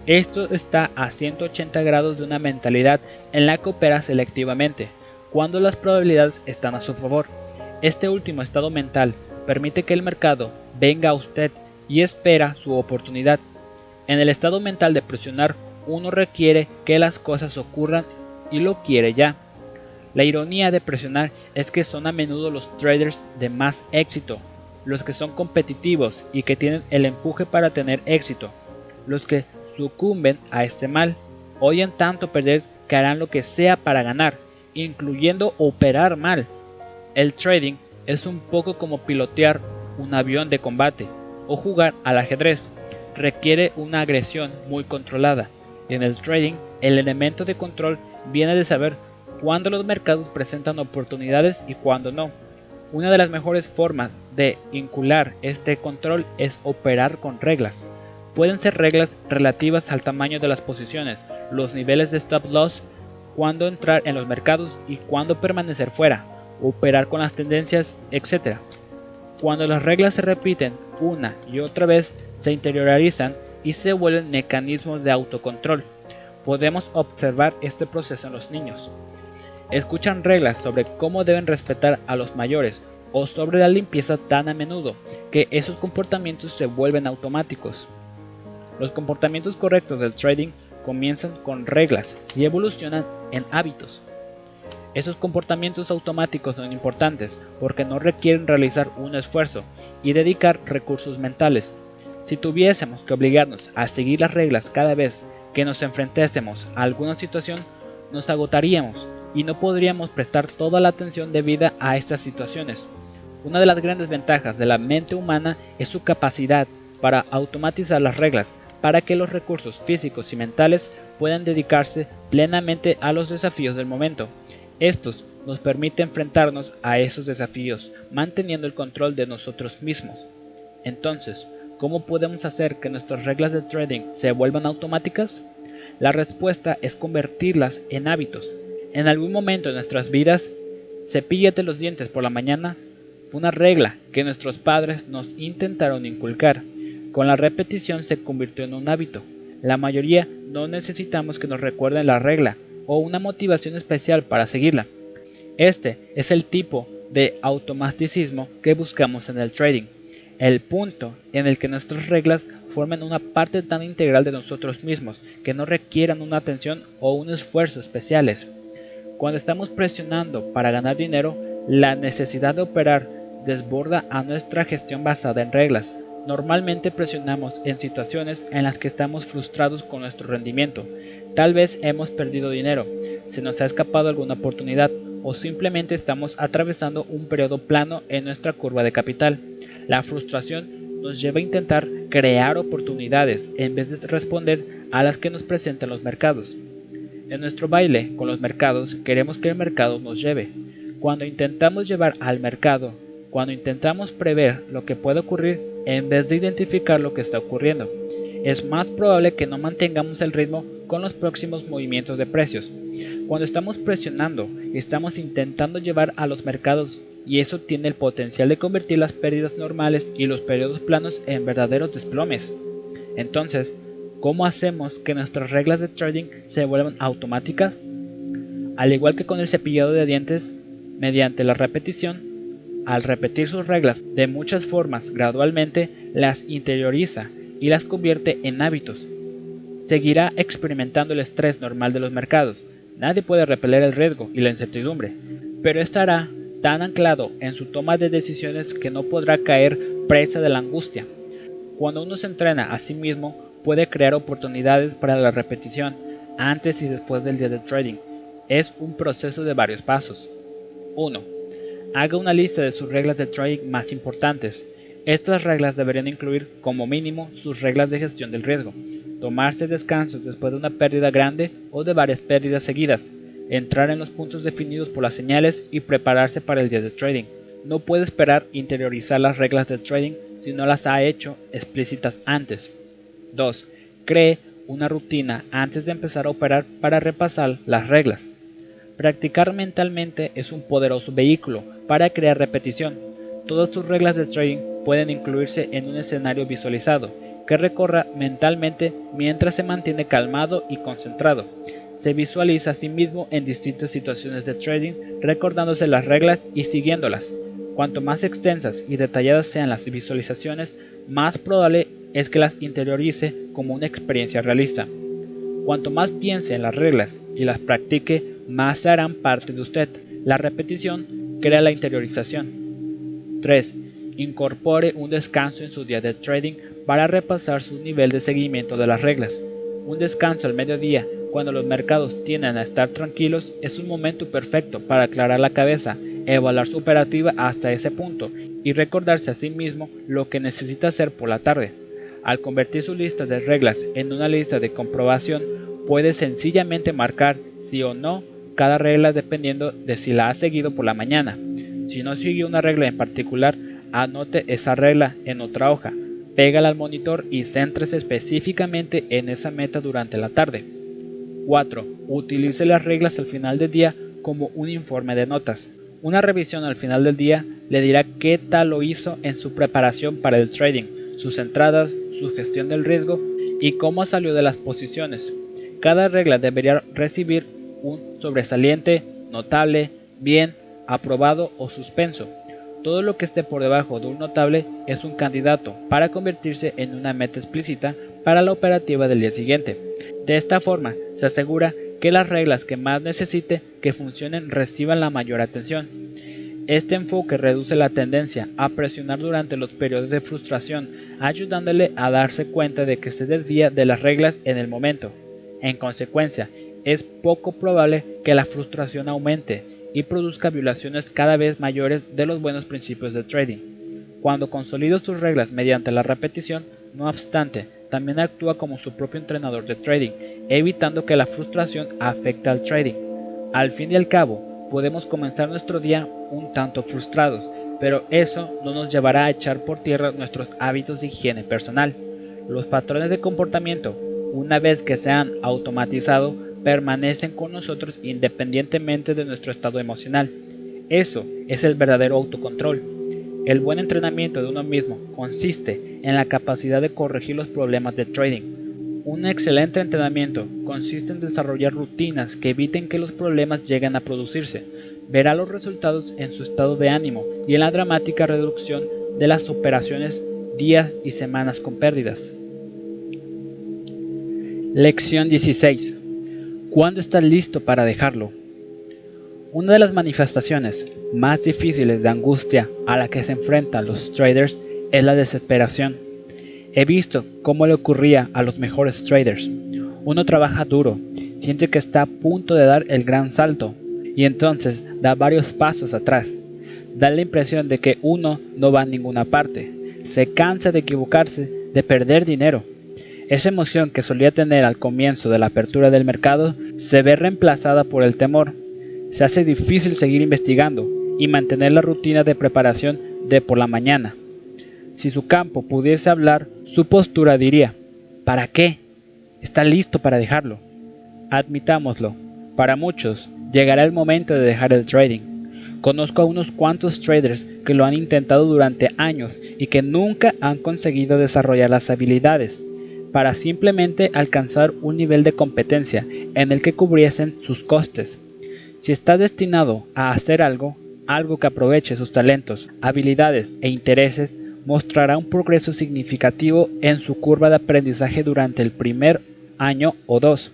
Esto está a 180 grados de una mentalidad en la que opera selectivamente, cuando las probabilidades están a su favor. Este último estado mental permite que el mercado venga a usted y espera su oportunidad. En el estado mental de presionar, uno requiere que las cosas ocurran y lo quiere ya. La ironía de presionar es que son a menudo los traders de más éxito, los que son competitivos y que tienen el empuje para tener éxito. Los que sucumben a este mal odian tanto perder que harán lo que sea para ganar, incluyendo operar mal. El trading es un poco como pilotear un avión de combate o jugar al ajedrez. Requiere una agresión muy controlada. En el trading, el elemento de control viene de saber cuándo los mercados presentan oportunidades y cuándo no. Una de las mejores formas de vincular este control es operar con reglas. Pueden ser reglas relativas al tamaño de las posiciones, los niveles de stop loss, cuándo entrar en los mercados y cuándo permanecer fuera, operar con las tendencias, etc. Cuando las reglas se repiten una y otra vez, se interiorizan y se vuelven mecanismos de autocontrol. Podemos observar este proceso en los niños. escuchan reglas sobre cómo deben respetar a los mayores o sobre la limpieza tan a menudo que esos comportamientos se vuelven automáticos. Los comportamientos correctos del trading comienzan con reglas y evolucionan en hábitos. Esos comportamientos automáticos son importantes porque no requieren realizar un esfuerzo y dedicar recursos mentales. Si tuviésemos que obligarnos a seguir las reglas cada vez que nos enfrentásemos a alguna situación, nos agotaríamos y no podríamos prestar toda la atención debida a estas situaciones. Una de las grandes ventajas de la mente humana es su capacidad para automatizar las reglas para que los recursos físicos y mentales puedan dedicarse plenamente a los desafíos del momento. Estos nos permiten enfrentarnos a esos desafíos manteniendo el control de nosotros mismos. Entonces, ¿cómo podemos hacer que nuestras reglas de trading se vuelvan automáticas? La respuesta es convertirlas en hábitos. En algún momento de nuestras vidas, cepíllate los dientes por la mañana fue una regla que nuestros padres nos intentaron inculcar. Con la repetición se convirtió en un hábito. La mayoría no necesitamos que nos recuerden la regla o una motivación especial para seguirla. Este es el tipo de automaticismo que buscamos en el trading, el punto en el que nuestras reglas formen una parte tan integral de nosotros mismos que no requieran una atención o un esfuerzo especiales. Cuando estamos presionando para ganar dinero, la necesidad de operar desborda a nuestra gestión basada en reglas. Normalmente presionamos en situaciones en las que estamos frustrados con nuestro rendimiento. Tal vez hemos perdido dinero, se nos ha escapado alguna oportunidad o simplemente estamos atravesando un periodo plano en nuestra curva de capital. La frustración nos lleva a intentar crear oportunidades en vez de responder a las que nos presentan los mercados. En nuestro baile con los mercados queremos que el mercado nos lleve. Cuando intentamos llevar al mercado cuando intentamos prever lo que puede ocurrir en vez de identificar lo que está ocurriendo. Es más probable que no mantengamos el ritmo con los próximos movimientos de precios. Cuando estamos presionando, estamos intentando llevar a los mercados y eso tiene el potencial de convertir las pérdidas normales y los periodos planos en verdaderos desplomes. Entonces, ¿cómo hacemos que nuestras reglas de trading se vuelvan automáticas? Al igual que con el cepillado de dientes, mediante la repetición, al repetir sus reglas de muchas formas gradualmente, las interioriza y las convierte en hábitos. Seguirá experimentando el estrés normal de los mercados. Nadie puede repeler el riesgo y la incertidumbre, pero estará tan anclado en su toma de decisiones que no podrá caer presa de la angustia. Cuando uno se entrena a sí mismo, puede crear oportunidades para la repetición antes y después del día de trading. Es un proceso de varios pasos. 1 Haga una lista de sus reglas de trading más importantes. Estas reglas deberían incluir, como mínimo, sus reglas de gestión del riesgo, tomarse descansos después de una pérdida grande o de varias pérdidas seguidas, entrar en los puntos definidos por las señales y prepararse para el día de trading. No puede esperar interiorizar las reglas de trading si no las ha hecho explícitas antes. 2. Cree una rutina antes de empezar a operar para repasar las reglas. Practicar mentalmente es un poderoso vehículo para crear repetición. Todas tus reglas de trading pueden incluirse en un escenario visualizado que recorra mentalmente mientras se mantiene calmado y concentrado. Se visualiza a sí mismo en distintas situaciones de trading recordándose las reglas y siguiéndolas. Cuanto más extensas y detalladas sean las visualizaciones, más probable es que las interiorice como una experiencia realista. Cuanto más piense en las reglas y las practique, más se harán parte de usted. La repetición crea la interiorización. 3. Incorpore un descanso en su día de trading para repasar su nivel de seguimiento de las reglas. Un descanso al mediodía, cuando los mercados tienden a estar tranquilos, es un momento perfecto para aclarar la cabeza, evaluar su operativa hasta ese punto y recordarse a sí mismo lo que necesita hacer por la tarde. Al convertir su lista de reglas en una lista de comprobación, puede sencillamente marcar sí o no cada regla dependiendo de si la ha seguido por la mañana. Si no sigue una regla en particular, anote esa regla en otra hoja, pégala al monitor y céntrese específicamente en esa meta durante la tarde. 4. Utilice las reglas al final del día como un informe de notas. Una revisión al final del día le dirá qué tal lo hizo en su preparación para el trading, sus entradas, su gestión del riesgo y cómo salió de las posiciones. Cada regla debería recibir un sobresaliente notable, bien, aprobado o suspenso. Todo lo que esté por debajo de un notable es un candidato para convertirse en una meta explícita para la operativa del día siguiente. De esta forma, se asegura que las reglas que más necesite que funcionen reciban la mayor atención. Este enfoque reduce la tendencia a presionar durante los periodos de frustración, ayudándole a darse cuenta de que se desvía de las reglas en el momento. En consecuencia, es poco probable que la frustración aumente y produzca violaciones cada vez mayores de los buenos principios de trading. Cuando consolida sus reglas mediante la repetición, no obstante, también actúa como su propio entrenador de trading, evitando que la frustración afecte al trading. Al fin y al cabo, podemos comenzar nuestro día un tanto frustrados, pero eso no nos llevará a echar por tierra nuestros hábitos de higiene personal. Los patrones de comportamiento, una vez que se han automatizado, permanecen con nosotros independientemente de nuestro estado emocional. Eso es el verdadero autocontrol. El buen entrenamiento de uno mismo consiste en la capacidad de corregir los problemas de trading. Un excelente entrenamiento consiste en desarrollar rutinas que eviten que los problemas lleguen a producirse. Verá los resultados en su estado de ánimo y en la dramática reducción de las operaciones días y semanas con pérdidas. Lección 16. ¿Cuándo estás listo para dejarlo? Una de las manifestaciones más difíciles de angustia a la que se enfrentan los traders es la desesperación. He visto cómo le ocurría a los mejores traders. Uno trabaja duro, siente que está a punto de dar el gran salto y entonces da varios pasos atrás. Da la impresión de que uno no va a ninguna parte. Se cansa de equivocarse, de perder dinero. Esa emoción que solía tener al comienzo de la apertura del mercado se ve reemplazada por el temor se hace difícil seguir investigando y mantener la rutina de preparación de por la mañana. Si su campo pudiese hablar, su postura diría, ¿para qué? Está listo para dejarlo. Admitámoslo, para muchos llegará el momento de dejar el trading. Conozco a unos cuantos traders que lo han intentado durante años y que nunca han conseguido desarrollar las habilidades para simplemente alcanzar un nivel de competencia en el que cubriesen sus costes. Si está destinado a hacer algo, algo que aproveche sus talentos, habilidades e intereses, mostrará un progreso significativo en su curva de aprendizaje durante el primer año o dos.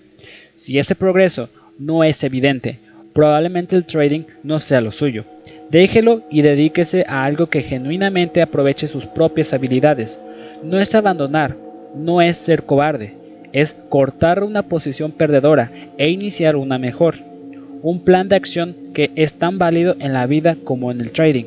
Si ese progreso no es evidente, probablemente el trading no sea lo suyo. Déjelo y dedíquese a algo que genuinamente aproveche sus propias habilidades. No es abandonar, no es ser cobarde, es cortar una posición perdedora e iniciar una mejor un plan de acción que es tan válido en la vida como en el trading.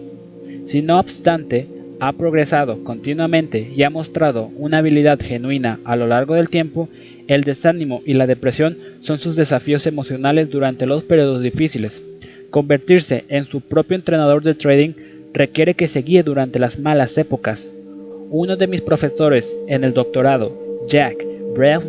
Si no obstante ha progresado continuamente y ha mostrado una habilidad genuina a lo largo del tiempo, el desánimo y la depresión son sus desafíos emocionales durante los periodos difíciles. Convertirse en su propio entrenador de trading requiere que se guíe durante las malas épocas. Uno de mis profesores en el doctorado, Jack Brell,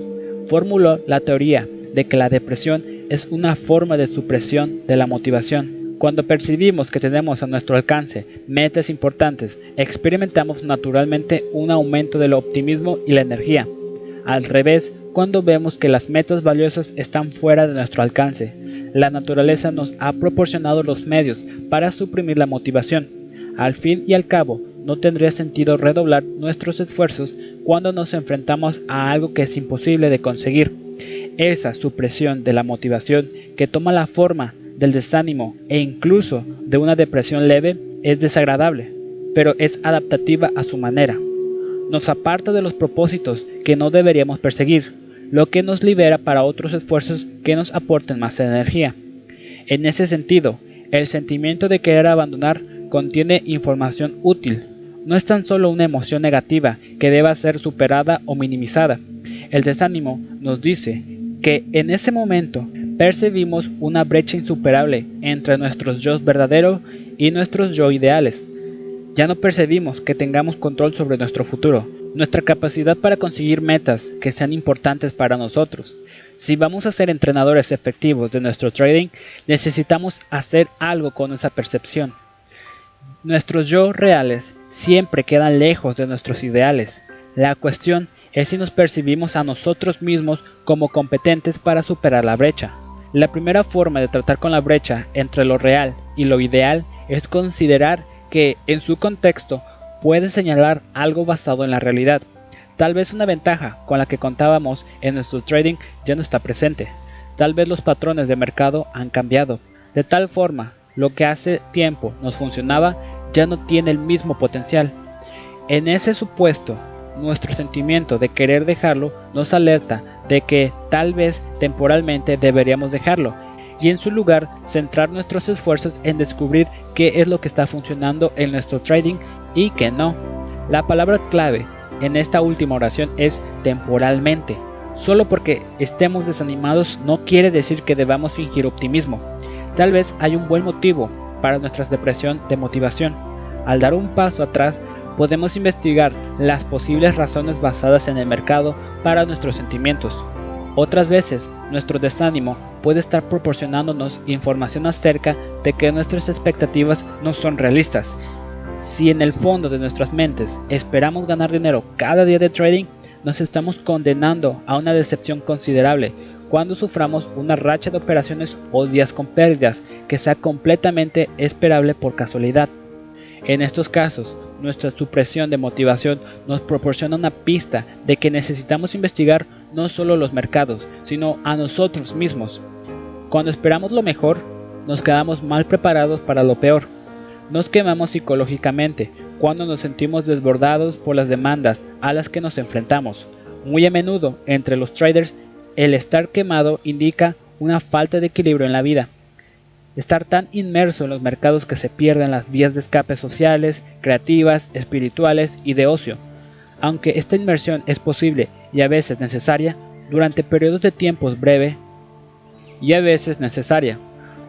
formuló la teoría de que la depresión es una forma de supresión de la motivación. Cuando percibimos que tenemos a nuestro alcance metas importantes, experimentamos naturalmente un aumento del optimismo y la energía. Al revés, cuando vemos que las metas valiosas están fuera de nuestro alcance, la naturaleza nos ha proporcionado los medios para suprimir la motivación. Al fin y al cabo, no tendría sentido redoblar nuestros esfuerzos cuando nos enfrentamos a algo que es imposible de conseguir. Esa supresión de la motivación que toma la forma del desánimo e incluso de una depresión leve es desagradable, pero es adaptativa a su manera. Nos aparta de los propósitos que no deberíamos perseguir, lo que nos libera para otros esfuerzos que nos aporten más energía. En ese sentido, el sentimiento de querer abandonar contiene información útil. No es tan solo una emoción negativa que deba ser superada o minimizada. El desánimo nos dice que en ese momento percibimos una brecha insuperable entre nuestros yo verdaderos y nuestros yo ideales. Ya no percibimos que tengamos control sobre nuestro futuro, nuestra capacidad para conseguir metas que sean importantes para nosotros. Si vamos a ser entrenadores efectivos de nuestro trading, necesitamos hacer algo con esa percepción. Nuestros yo reales siempre quedan lejos de nuestros ideales. La cuestión es si nos percibimos a nosotros mismos como competentes para superar la brecha. La primera forma de tratar con la brecha entre lo real y lo ideal es considerar que en su contexto puede señalar algo basado en la realidad. Tal vez una ventaja con la que contábamos en nuestro trading ya no está presente. Tal vez los patrones de mercado han cambiado. De tal forma, lo que hace tiempo nos funcionaba ya no tiene el mismo potencial. En ese supuesto, nuestro sentimiento de querer dejarlo nos alerta de que tal vez temporalmente deberíamos dejarlo y en su lugar centrar nuestros esfuerzos en descubrir qué es lo que está funcionando en nuestro trading y qué no. La palabra clave en esta última oración es temporalmente. Solo porque estemos desanimados no quiere decir que debamos fingir optimismo. Tal vez hay un buen motivo para nuestra depresión de motivación. Al dar un paso atrás, podemos investigar las posibles razones basadas en el mercado para nuestros sentimientos. Otras veces, nuestro desánimo puede estar proporcionándonos información acerca de que nuestras expectativas no son realistas. Si en el fondo de nuestras mentes esperamos ganar dinero cada día de trading, nos estamos condenando a una decepción considerable cuando suframos una racha de operaciones o días con pérdidas que sea completamente esperable por casualidad. En estos casos, nuestra supresión de motivación nos proporciona una pista de que necesitamos investigar no solo los mercados, sino a nosotros mismos. Cuando esperamos lo mejor, nos quedamos mal preparados para lo peor. Nos quemamos psicológicamente cuando nos sentimos desbordados por las demandas a las que nos enfrentamos. Muy a menudo, entre los traders el estar quemado indica una falta de equilibrio en la vida. Estar tan inmerso en los mercados que se pierden las vías de escape sociales, creativas, espirituales y de ocio. Aunque esta inmersión es posible y a veces necesaria, durante periodos de tiempo breve y a veces necesaria.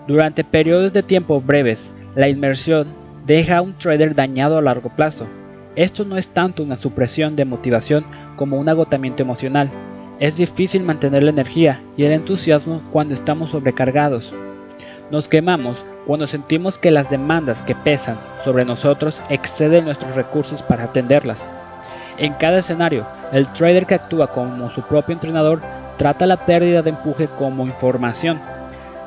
Durante periodos de tiempo breves, la inmersión deja a un trader dañado a largo plazo. Esto no es tanto una supresión de motivación como un agotamiento emocional. Es difícil mantener la energía y el entusiasmo cuando estamos sobrecargados. Nos quemamos cuando sentimos que las demandas que pesan sobre nosotros exceden nuestros recursos para atenderlas. En cada escenario, el trader que actúa como su propio entrenador trata la pérdida de empuje como información.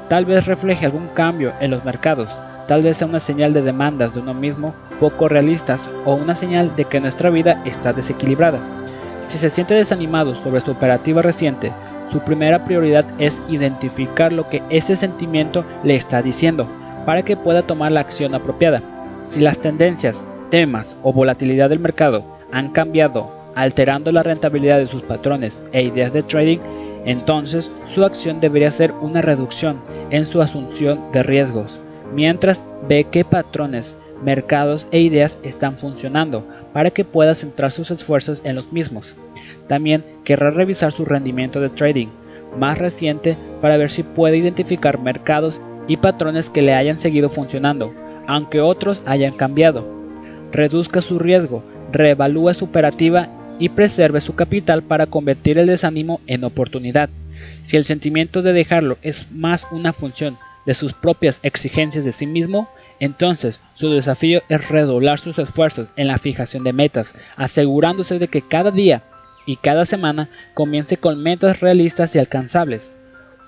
Tal vez refleje algún cambio en los mercados, tal vez sea una señal de demandas de uno mismo poco realistas o una señal de que nuestra vida está desequilibrada. Si se siente desanimado sobre su operativa reciente, su primera prioridad es identificar lo que ese sentimiento le está diciendo para que pueda tomar la acción apropiada. Si las tendencias, temas o volatilidad del mercado han cambiado, alterando la rentabilidad de sus patrones e ideas de trading, entonces su acción debería ser una reducción en su asunción de riesgos, mientras ve qué patrones, mercados e ideas están funcionando para que pueda centrar sus esfuerzos en los mismos. También querrá revisar su rendimiento de trading más reciente para ver si puede identificar mercados y patrones que le hayan seguido funcionando, aunque otros hayan cambiado. Reduzca su riesgo, reevalúe su operativa y preserve su capital para convertir el desánimo en oportunidad. Si el sentimiento de dejarlo es más una función de sus propias exigencias de sí mismo, entonces, su desafío es redoblar sus esfuerzos en la fijación de metas, asegurándose de que cada día y cada semana comience con metas realistas y alcanzables.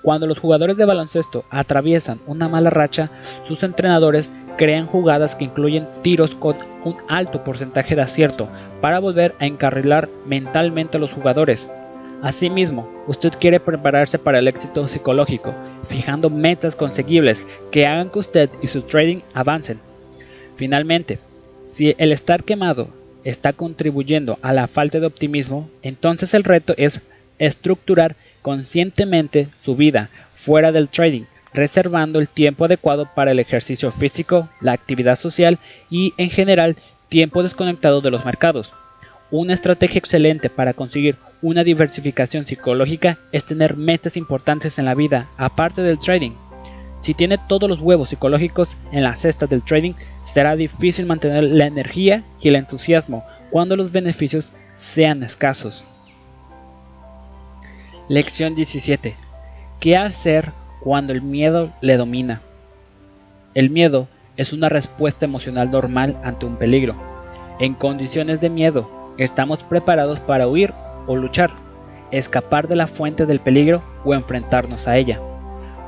Cuando los jugadores de baloncesto atraviesan una mala racha, sus entrenadores crean jugadas que incluyen tiros con un alto porcentaje de acierto para volver a encarrilar mentalmente a los jugadores. Asimismo, usted quiere prepararse para el éxito psicológico fijando metas conseguibles que hagan que usted y su trading avancen. Finalmente, si el estar quemado está contribuyendo a la falta de optimismo, entonces el reto es estructurar conscientemente su vida fuera del trading, reservando el tiempo adecuado para el ejercicio físico, la actividad social y en general tiempo desconectado de los mercados. Una estrategia excelente para conseguir una diversificación psicológica es tener metas importantes en la vida, aparte del trading. Si tiene todos los huevos psicológicos en la cesta del trading, será difícil mantener la energía y el entusiasmo cuando los beneficios sean escasos. Lección 17. ¿Qué hacer cuando el miedo le domina? El miedo es una respuesta emocional normal ante un peligro. En condiciones de miedo, Estamos preparados para huir o luchar, escapar de la fuente del peligro o enfrentarnos a ella.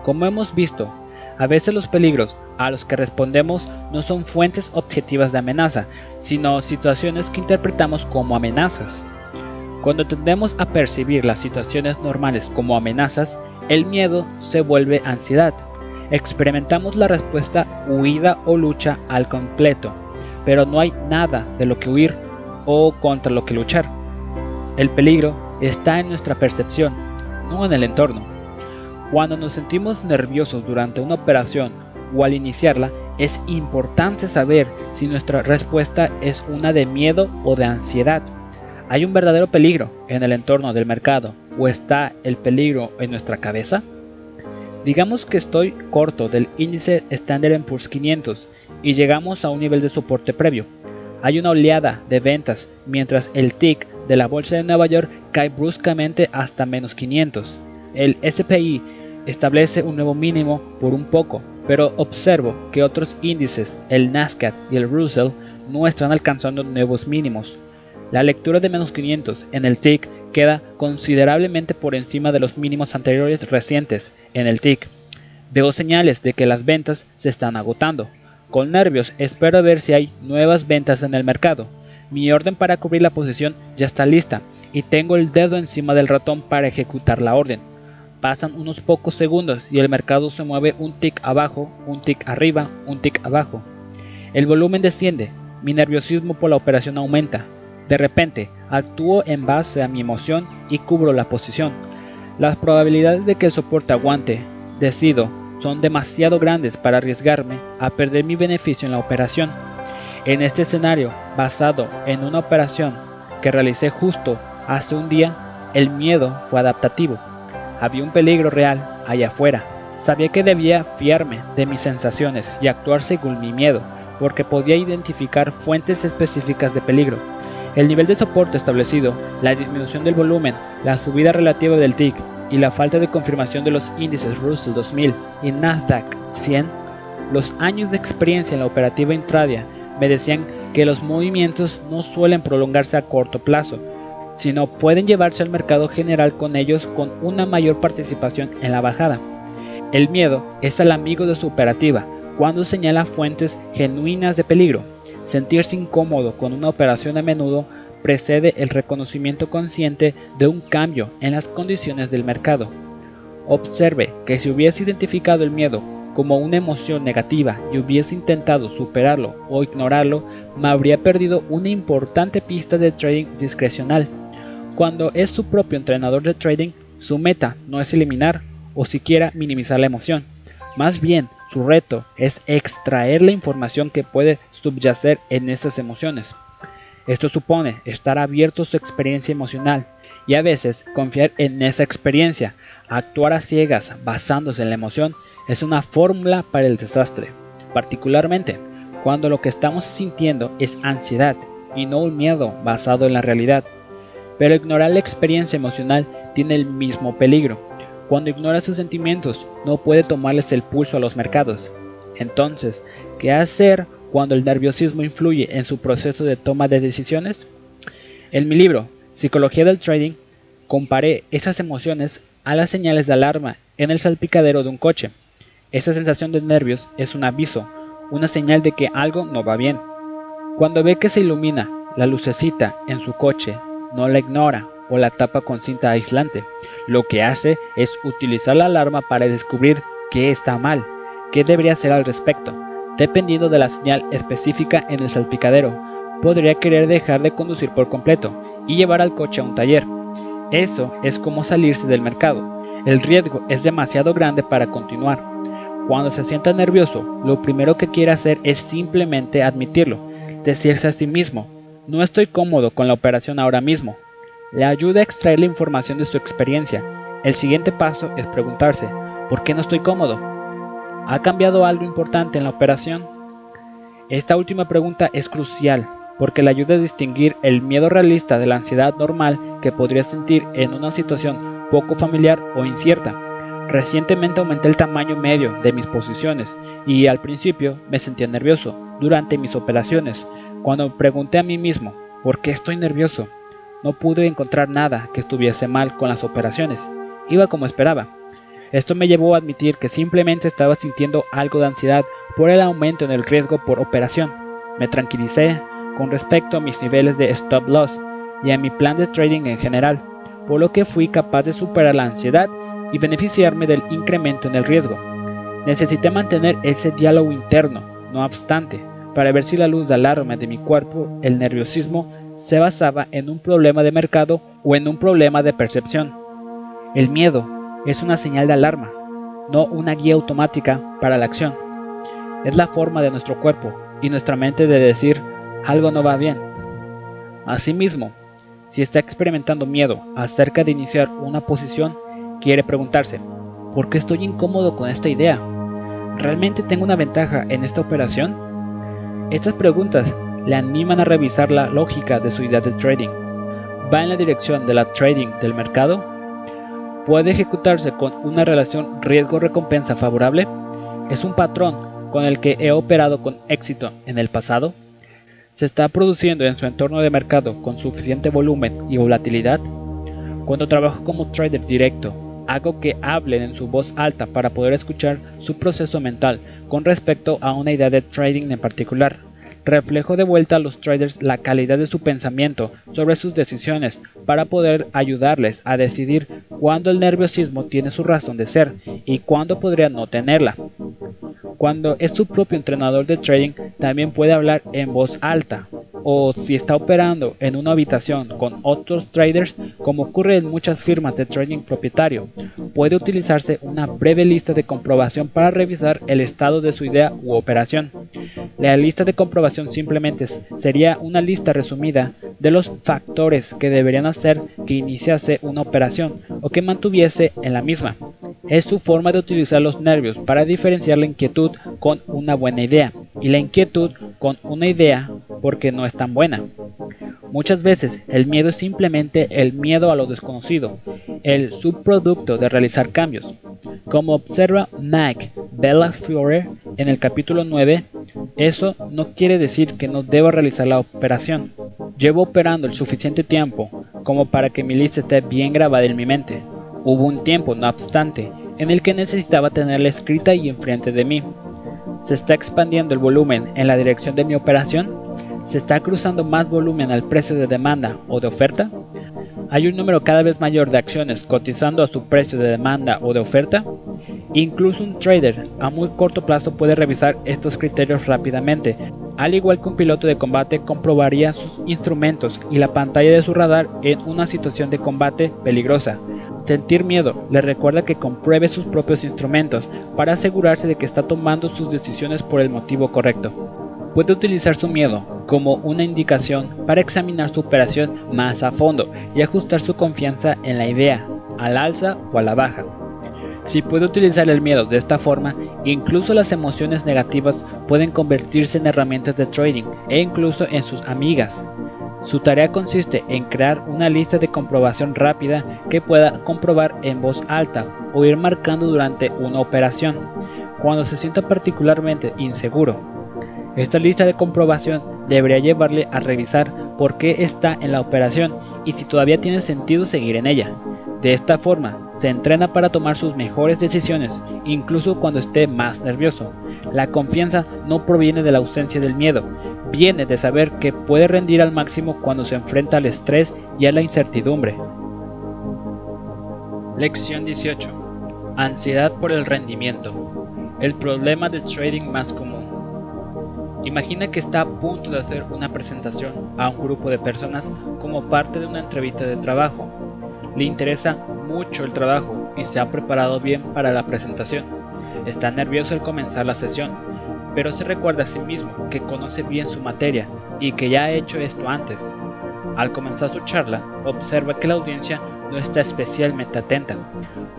Como hemos visto, a veces los peligros a los que respondemos no son fuentes objetivas de amenaza, sino situaciones que interpretamos como amenazas. Cuando tendemos a percibir las situaciones normales como amenazas, el miedo se vuelve ansiedad. Experimentamos la respuesta huida o lucha al completo, pero no hay nada de lo que huir o contra lo que luchar. El peligro está en nuestra percepción, no en el entorno. Cuando nos sentimos nerviosos durante una operación o al iniciarla, es importante saber si nuestra respuesta es una de miedo o de ansiedad. ¿Hay un verdadero peligro en el entorno del mercado o está el peligro en nuestra cabeza? Digamos que estoy corto del índice Standard Poor's 500 y llegamos a un nivel de soporte previo. Hay una oleada de ventas mientras el TIC de la bolsa de Nueva York cae bruscamente hasta menos 500. El SPI establece un nuevo mínimo por un poco, pero observo que otros índices, el Nasdaq y el Russell, no están alcanzando nuevos mínimos. La lectura de menos 500 en el TIC queda considerablemente por encima de los mínimos anteriores recientes en el TIC. Veo señales de que las ventas se están agotando. Con nervios espero ver si hay nuevas ventas en el mercado. Mi orden para cubrir la posición ya está lista y tengo el dedo encima del ratón para ejecutar la orden. Pasan unos pocos segundos y el mercado se mueve un tic abajo, un tic arriba, un tic abajo. El volumen desciende, mi nerviosismo por la operación aumenta. De repente, actúo en base a mi emoción y cubro la posición. Las probabilidades de que el soporte aguante, decido, son demasiado grandes para arriesgarme a perder mi beneficio en la operación. En este escenario, basado en una operación que realicé justo hace un día, el miedo fue adaptativo. Había un peligro real allá afuera. Sabía que debía fiarme de mis sensaciones y actuar según mi miedo, porque podía identificar fuentes específicas de peligro. El nivel de soporte establecido, la disminución del volumen, la subida relativa del TIC y la falta de confirmación de los índices Russell 2000 y Nasdaq 100, los años de experiencia en la operativa intradia me decían que los movimientos no suelen prolongarse a corto plazo, sino pueden llevarse al mercado general con ellos con una mayor participación en la bajada. El miedo es el amigo de su operativa cuando señala fuentes genuinas de peligro. Sentirse incómodo con una operación a menudo precede el reconocimiento consciente de un cambio en las condiciones del mercado. Observe que si hubiese identificado el miedo como una emoción negativa y hubiese intentado superarlo o ignorarlo, me habría perdido una importante pista de trading discrecional. Cuando es su propio entrenador de trading, su meta no es eliminar o siquiera minimizar la emoción. Más bien, su reto es extraer la información que puede subyacer en estas emociones. Esto supone estar abierto a su experiencia emocional y a veces confiar en esa experiencia. Actuar a ciegas basándose en la emoción es una fórmula para el desastre, particularmente cuando lo que estamos sintiendo es ansiedad y no un miedo basado en la realidad. Pero ignorar la experiencia emocional tiene el mismo peligro. Cuando ignora sus sentimientos, no puede tomarles el pulso a los mercados. Entonces, ¿qué hacer cuando el nerviosismo influye en su proceso de toma de decisiones? En mi libro, Psicología del Trading, comparé esas emociones a las señales de alarma en el salpicadero de un coche. Esa sensación de nervios es un aviso, una señal de que algo no va bien. Cuando ve que se ilumina la lucecita en su coche no la ignora o la tapa con cinta aislante. Lo que hace es utilizar la alarma para descubrir qué está mal, qué debería hacer al respecto. Dependiendo de la señal específica en el salpicadero, podría querer dejar de conducir por completo y llevar al coche a un taller. Eso es como salirse del mercado. El riesgo es demasiado grande para continuar. Cuando se sienta nervioso, lo primero que quiere hacer es simplemente admitirlo, decirse a sí mismo, no estoy cómodo con la operación ahora mismo. Le ayuda a extraer la información de su experiencia. El siguiente paso es preguntarse, ¿por qué no estoy cómodo? ¿Ha cambiado algo importante en la operación? Esta última pregunta es crucial porque le ayuda a distinguir el miedo realista de la ansiedad normal que podría sentir en una situación poco familiar o incierta. Recientemente aumenté el tamaño medio de mis posiciones y al principio me sentía nervioso durante mis operaciones, cuando pregunté a mí mismo, ¿por qué estoy nervioso? No pude encontrar nada que estuviese mal con las operaciones. Iba como esperaba. Esto me llevó a admitir que simplemente estaba sintiendo algo de ansiedad por el aumento en el riesgo por operación. Me tranquilicé con respecto a mis niveles de stop loss y a mi plan de trading en general, por lo que fui capaz de superar la ansiedad y beneficiarme del incremento en el riesgo. Necesité mantener ese diálogo interno, no obstante, para ver si la luz de alarma de mi cuerpo, el nerviosismo, se basaba en un problema de mercado o en un problema de percepción. El miedo es una señal de alarma, no una guía automática para la acción. Es la forma de nuestro cuerpo y nuestra mente de decir algo no va bien. Asimismo, si está experimentando miedo acerca de iniciar una posición, quiere preguntarse, ¿por qué estoy incómodo con esta idea? ¿Realmente tengo una ventaja en esta operación? Estas preguntas le animan a revisar la lógica de su idea de trading. ¿Va en la dirección de la trading del mercado? ¿Puede ejecutarse con una relación riesgo-recompensa favorable? ¿Es un patrón con el que he operado con éxito en el pasado? ¿Se está produciendo en su entorno de mercado con suficiente volumen y volatilidad? Cuando trabajo como trader directo, hago que hablen en su voz alta para poder escuchar su proceso mental con respecto a una idea de trading en particular. Reflejo de vuelta a los traders la calidad de su pensamiento sobre sus decisiones para poder ayudarles a decidir cuándo el nerviosismo tiene su razón de ser y cuándo podría no tenerla. Cuando es su propio entrenador de trading, también puede hablar en voz alta, o si está operando en una habitación con otros traders, como ocurre en muchas firmas de trading propietario, puede utilizarse una breve lista de comprobación para revisar el estado de su idea u operación. La lista de comprobación simplemente sería una lista resumida de los factores que deberían hacer que iniciase una operación o que mantuviese en la misma. Es su forma de utilizar los nervios para diferenciar la inquietud con una buena idea y la inquietud con una idea porque no es tan buena. Muchas veces el miedo es simplemente el miedo a lo desconocido, el subproducto de realizar cambios. Como observa Mike Bellafiore en el capítulo 9, eso no quiere decir que no deba realizar la operación. Llevo operando el suficiente tiempo como para que mi lista esté bien grabada en mi mente. Hubo un tiempo, no obstante, en el que necesitaba tenerla escrita y enfrente de mí. ¿Se está expandiendo el volumen en la dirección de mi operación? ¿Se está cruzando más volumen al precio de demanda o de oferta? ¿Hay un número cada vez mayor de acciones cotizando a su precio de demanda o de oferta? Incluso un trader a muy corto plazo puede revisar estos criterios rápidamente. Al igual que un piloto de combate comprobaría sus instrumentos y la pantalla de su radar en una situación de combate peligrosa. Sentir miedo le recuerda que compruebe sus propios instrumentos para asegurarse de que está tomando sus decisiones por el motivo correcto. Puede utilizar su miedo como una indicación para examinar su operación más a fondo y ajustar su confianza en la idea, al alza o a la baja. Si puede utilizar el miedo de esta forma, incluso las emociones negativas pueden convertirse en herramientas de trading e incluso en sus amigas. Su tarea consiste en crear una lista de comprobación rápida que pueda comprobar en voz alta o ir marcando durante una operación, cuando se sienta particularmente inseguro. Esta lista de comprobación debería llevarle a revisar por qué está en la operación y si todavía tiene sentido seguir en ella. De esta forma, se entrena para tomar sus mejores decisiones, incluso cuando esté más nervioso. La confianza no proviene de la ausencia del miedo, viene de saber que puede rendir al máximo cuando se enfrenta al estrés y a la incertidumbre. Lección 18. Ansiedad por el rendimiento. El problema de trading más común. Imagina que está a punto de hacer una presentación a un grupo de personas como parte de una entrevista de trabajo. Le interesa mucho el trabajo y se ha preparado bien para la presentación. Está nervioso al comenzar la sesión, pero se recuerda a sí mismo que conoce bien su materia y que ya ha hecho esto antes. Al comenzar su charla, observa que la audiencia no está especialmente atenta.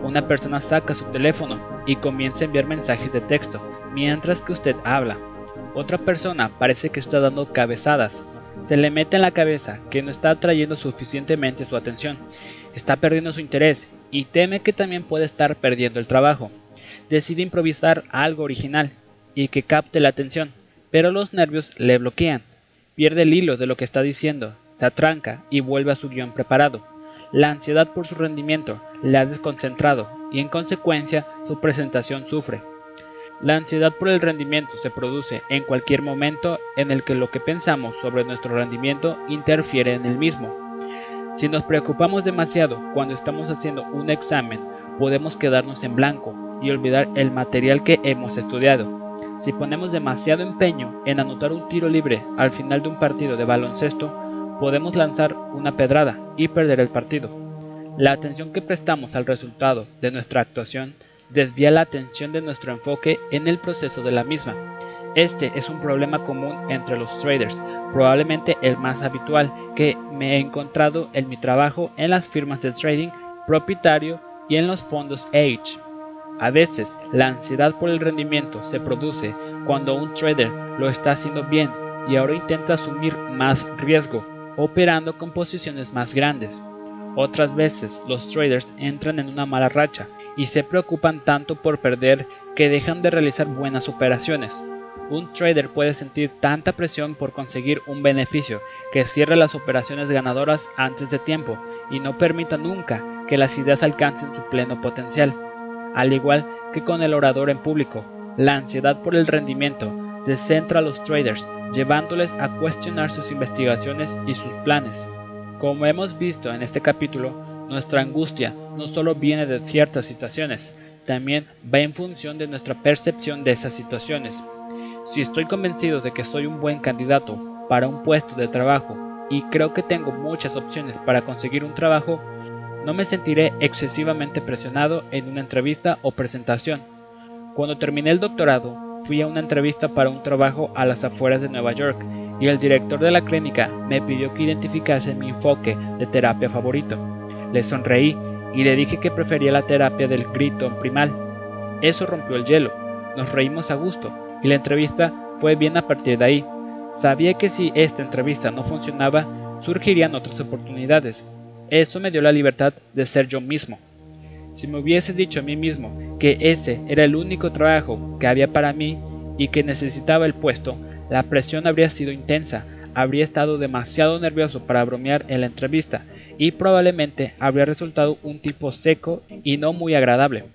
Una persona saca su teléfono y comienza a enviar mensajes de texto mientras que usted habla. Otra persona parece que está dando cabezadas. Se le mete en la cabeza que no está atrayendo suficientemente su atención, está perdiendo su interés y teme que también puede estar perdiendo el trabajo. Decide improvisar algo original y que capte la atención, pero los nervios le bloquean. Pierde el hilo de lo que está diciendo, se atranca y vuelve a su guion preparado. La ansiedad por su rendimiento le ha desconcentrado y en consecuencia su presentación sufre. La ansiedad por el rendimiento se produce en cualquier momento en el que lo que pensamos sobre nuestro rendimiento interfiere en el mismo. Si nos preocupamos demasiado cuando estamos haciendo un examen, podemos quedarnos en blanco y olvidar el material que hemos estudiado. Si ponemos demasiado empeño en anotar un tiro libre al final de un partido de baloncesto, podemos lanzar una pedrada y perder el partido. La atención que prestamos al resultado de nuestra actuación desvía la atención de nuestro enfoque en el proceso de la misma. Este es un problema común entre los traders, probablemente el más habitual que me he encontrado en mi trabajo en las firmas de trading propietario y en los fondos Age. A veces, la ansiedad por el rendimiento se produce cuando un trader lo está haciendo bien y ahora intenta asumir más riesgo, operando con posiciones más grandes. Otras veces, los traders entran en una mala racha y se preocupan tanto por perder que dejan de realizar buenas operaciones. Un trader puede sentir tanta presión por conseguir un beneficio que cierre las operaciones ganadoras antes de tiempo y no permita nunca que las ideas alcancen su pleno potencial. Al igual que con el orador en público, la ansiedad por el rendimiento descentra a los traders, llevándoles a cuestionar sus investigaciones y sus planes. Como hemos visto en este capítulo, nuestra angustia no solo viene de ciertas situaciones, también va en función de nuestra percepción de esas situaciones. Si estoy convencido de que soy un buen candidato para un puesto de trabajo y creo que tengo muchas opciones para conseguir un trabajo, no me sentiré excesivamente presionado en una entrevista o presentación. Cuando terminé el doctorado, fui a una entrevista para un trabajo a las afueras de Nueva York y el director de la clínica me pidió que identificase mi enfoque de terapia favorito. Le sonreí y le dije que prefería la terapia del grito primal. Eso rompió el hielo, nos reímos a gusto y la entrevista fue bien a partir de ahí. Sabía que si esta entrevista no funcionaba, surgirían otras oportunidades. Eso me dio la libertad de ser yo mismo. Si me hubiese dicho a mí mismo que ese era el único trabajo que había para mí y que necesitaba el puesto, la presión habría sido intensa, habría estado demasiado nervioso para bromear en la entrevista y probablemente habría resultado un tipo seco y no muy agradable.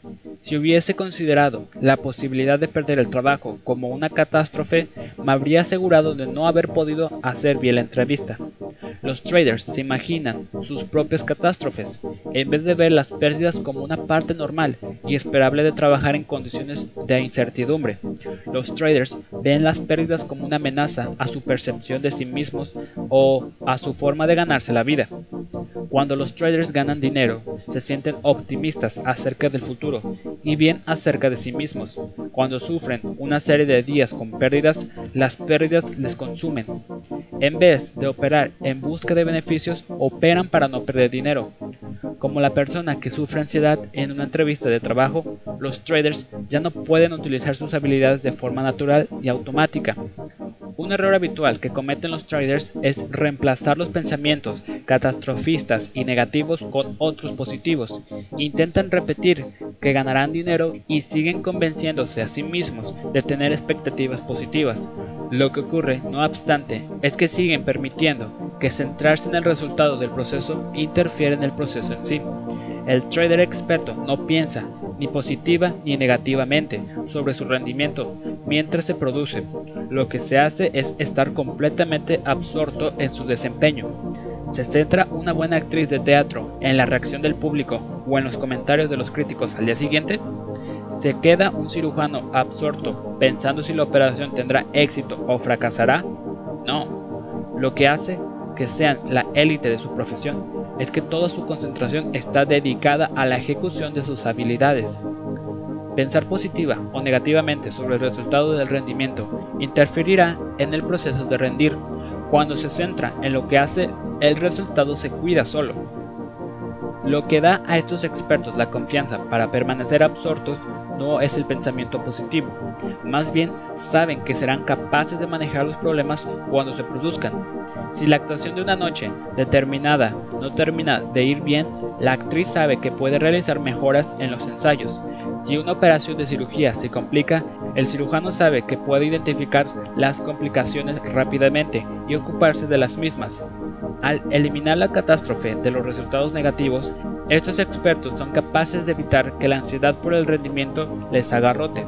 Si hubiese considerado la posibilidad de perder el trabajo como una catástrofe, me habría asegurado de no haber podido hacer bien la entrevista. Los traders se imaginan sus propias catástrofes, en vez de ver las pérdidas como una parte normal y esperable de trabajar en condiciones de incertidumbre. Los traders ven las pérdidas como una amenaza a su percepción de sí mismos o a su forma de ganarse la vida. Cuando los traders ganan dinero, se sienten optimistas acerca del futuro y bien acerca de sí mismos. Cuando sufren una serie de días con pérdidas, las pérdidas les consumen. En vez de operar en busca de beneficios, operan para no perder dinero. Como la persona que sufre ansiedad en una entrevista de trabajo, los traders ya no pueden utilizar sus habilidades de forma natural y automática. Un error habitual que cometen los traders es reemplazar los pensamientos catastrofistas y negativos con otros positivos. Intentan repetir que ganarán dinero y siguen convenciéndose a sí mismos de tener expectativas positivas. Lo que ocurre, no obstante, es que siguen permitiendo que centrarse en el resultado del proceso interfiere en el proceso en sí. El trader experto no piensa ni positiva ni negativamente sobre su rendimiento mientras se produce. Lo que se hace es estar completamente absorto en su desempeño. Se centra una buena actriz de teatro en la reacción del público o en los comentarios de los críticos al día siguiente. ¿Se queda un cirujano absorto pensando si la operación tendrá éxito o fracasará? No. Lo que hace que sean la élite de su profesión es que toda su concentración está dedicada a la ejecución de sus habilidades. Pensar positiva o negativamente sobre el resultado del rendimiento interferirá en el proceso de rendir. Cuando se centra en lo que hace, el resultado se cuida solo. Lo que da a estos expertos la confianza para permanecer absortos no es el pensamiento positivo, más bien saben que serán capaces de manejar los problemas cuando se produzcan. Si la actuación de una noche determinada no termina de ir bien, la actriz sabe que puede realizar mejoras en los ensayos, Si una operación de cirugía se complica, el cirujano sabe que puede identificar las complicaciones rápidamente y ocuparse de las mismas. Al eliminar la catástrofe de los resultados negativos, estos expertos son capaces de evitar que la ansiedad por el rendimiento les agarrote.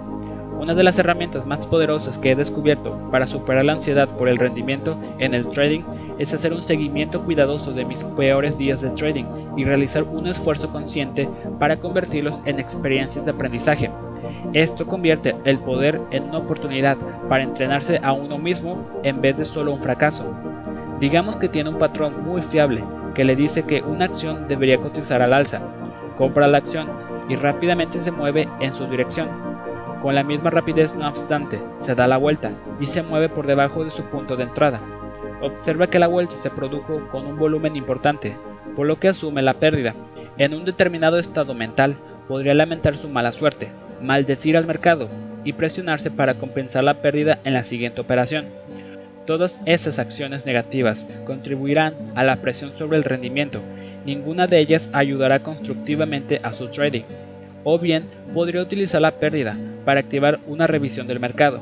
Una de las herramientas más poderosas que he descubierto para superar la ansiedad por el rendimiento en el trading es hacer un seguimiento cuidadoso de mis peores días de trading y realizar un esfuerzo consciente para convertirlos en experiencias de aprendizaje. Esto convierte el poder en una oportunidad para entrenarse a uno mismo en vez de solo un fracaso. Digamos que tiene un patrón muy fiable que le dice que una acción debería cotizar al alza. Compra la acción y rápidamente se mueve en su dirección. Con la misma rapidez, no obstante, se da la vuelta y se mueve por debajo de su punto de entrada. Observa que la vuelta se produjo con un volumen importante, por lo que asume la pérdida. En un determinado estado mental, podría lamentar su mala suerte, maldecir al mercado y presionarse para compensar la pérdida en la siguiente operación. Todas esas acciones negativas contribuirán a la presión sobre el rendimiento, ninguna de ellas ayudará constructivamente a su trading, o bien podría utilizar la pérdida para activar una revisión del mercado.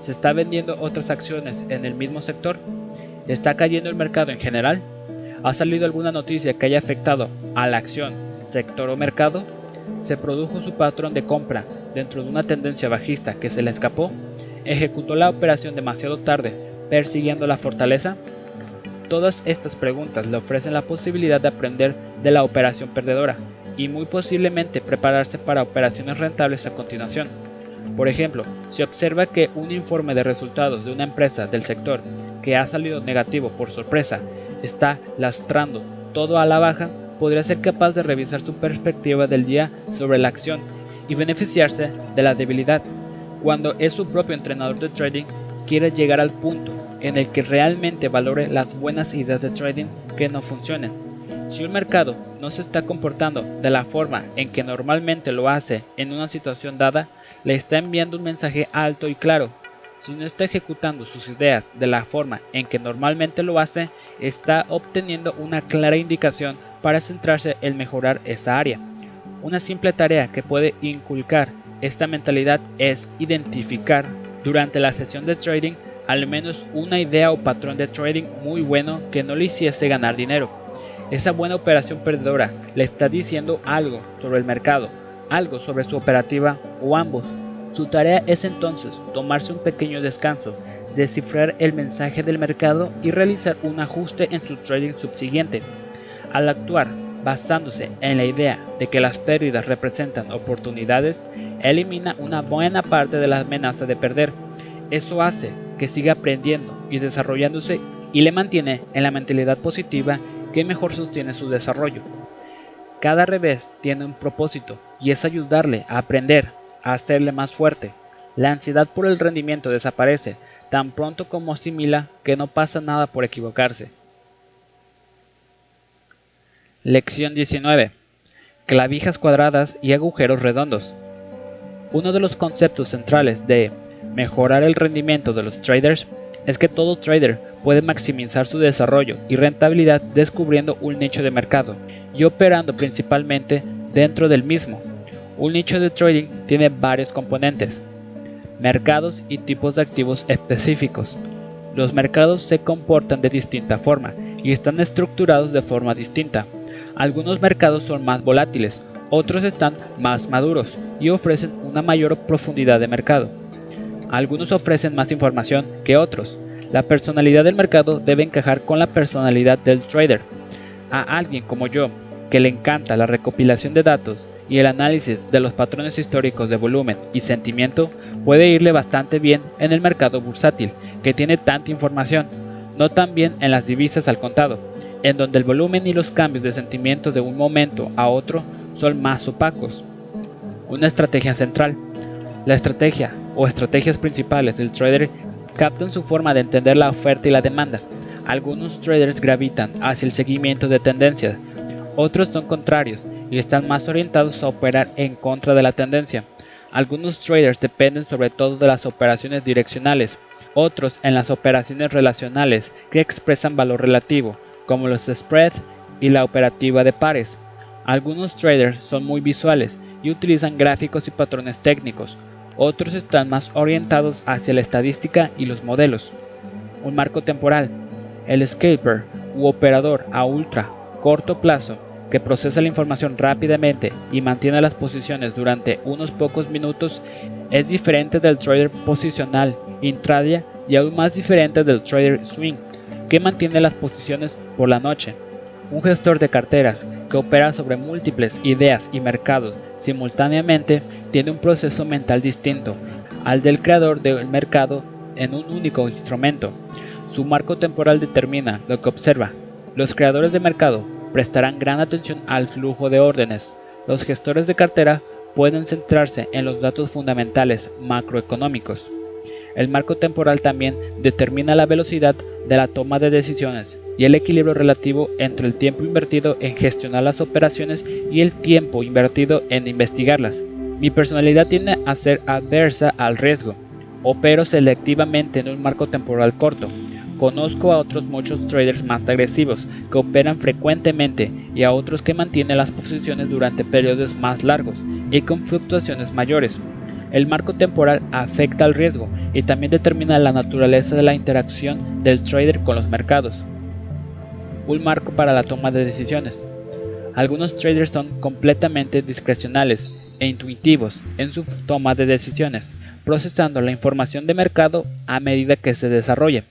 ¿Se está vendiendo otras acciones en el mismo sector? ¿Está cayendo el mercado en general? ¿Ha salido alguna noticia que haya afectado a la acción, sector o mercado? ¿Se produjo su patrón de compra dentro de una tendencia bajista que se le escapó? ¿Ejecutó la operación demasiado tarde persiguiendo la fortaleza? Todas estas preguntas le ofrecen la posibilidad de aprender de la operación perdedora y muy posiblemente prepararse para operaciones rentables a continuación. Por ejemplo, si observa que un informe de resultados de una empresa del sector que ha salido negativo por sorpresa está lastrando todo a la baja, podría ser capaz de revisar su perspectiva del día sobre la acción y beneficiarse de la debilidad. Cuando es su propio entrenador de trading, quiere llegar al punto en el que realmente valore las buenas ideas de trading que no funcionen. Si un mercado no se está comportando de la forma en que normalmente lo hace en una situación dada, le está enviando un mensaje alto y claro. Si no está ejecutando sus ideas de la forma en que normalmente lo hace, está obteniendo una clara indicación para centrarse en mejorar esa área. Una simple tarea que puede inculcar esta mentalidad es identificar durante la sesión de trading al menos una idea o patrón de trading muy bueno que no le hiciese ganar dinero. Esa buena operación perdedora le está diciendo algo sobre el mercado, algo sobre su operativa o ambos. Su tarea es entonces tomarse un pequeño descanso, descifrar el mensaje del mercado y realizar un ajuste en su trading subsiguiente. Al actuar basándose en la idea de que las pérdidas representan oportunidades, elimina una buena parte de la amenaza de perder. Eso hace que siga aprendiendo y desarrollándose y le mantiene en la mentalidad positiva que mejor sostiene su desarrollo. Cada revés tiene un propósito y es ayudarle a aprender, a hacerle más fuerte. La ansiedad por el rendimiento desaparece tan pronto como asimila que no pasa nada por equivocarse. Lección 19. Clavijas cuadradas y agujeros redondos. Uno de los conceptos centrales de mejorar el rendimiento de los traders es que todo trader puede maximizar su desarrollo y rentabilidad descubriendo un nicho de mercado y operando principalmente dentro del mismo. Un nicho de trading tiene varios componentes, mercados y tipos de activos específicos. Los mercados se comportan de distinta forma y están estructurados de forma distinta. Algunos mercados son más volátiles, otros están más maduros y ofrecen una mayor profundidad de mercado. Algunos ofrecen más información que otros. La personalidad del mercado debe encajar con la personalidad del trader. A alguien como yo, que le encanta la recopilación de datos y el análisis de los patrones históricos de volumen y sentimiento, puede irle bastante bien en el mercado bursátil, que tiene tanta información, no tan bien en las divisas al contado, en donde el volumen y los cambios de sentimiento de un momento a otro son más opacos. Una estrategia central. La estrategia o estrategias principales del trader captan su forma de entender la oferta y la demanda. Algunos traders gravitan hacia el seguimiento de tendencias, otros son contrarios y están más orientados a operar en contra de la tendencia. Algunos traders dependen sobre todo de las operaciones direccionales, otros en las operaciones relacionales que expresan valor relativo, como los spreads y la operativa de pares. Algunos traders son muy visuales y utilizan gráficos y patrones técnicos, otros están más orientados hacia la estadística y los modelos. Un marco temporal. El scalper u operador a ultra corto plazo que procesa la información rápidamente y mantiene las posiciones durante unos pocos minutos es diferente del trader posicional intradia y aún más diferente del trader swing que mantiene las posiciones por la noche. Un gestor de carteras que opera sobre múltiples ideas y mercados simultáneamente tiene un proceso mental distinto al del creador del mercado en un único instrumento. Su marco temporal determina lo que observa. Los creadores de mercado prestarán gran atención al flujo de órdenes. Los gestores de cartera pueden centrarse en los datos fundamentales macroeconómicos. El marco temporal también determina la velocidad de la toma de decisiones y el equilibrio relativo entre el tiempo invertido en gestionar las operaciones y el tiempo invertido en investigarlas. Mi personalidad tiende a ser adversa al riesgo. Opero selectivamente en un marco temporal corto. Conozco a otros muchos traders más agresivos que operan frecuentemente y a otros que mantienen las posiciones durante periodos más largos y con fluctuaciones mayores. El marco temporal afecta al riesgo y también determina la naturaleza de la interacción del trader con los mercados. Un marco para la toma de decisiones. Algunos traders son completamente discrecionales e intuitivos en su toma de decisiones, procesando la información de mercado a medida que se desarrolla.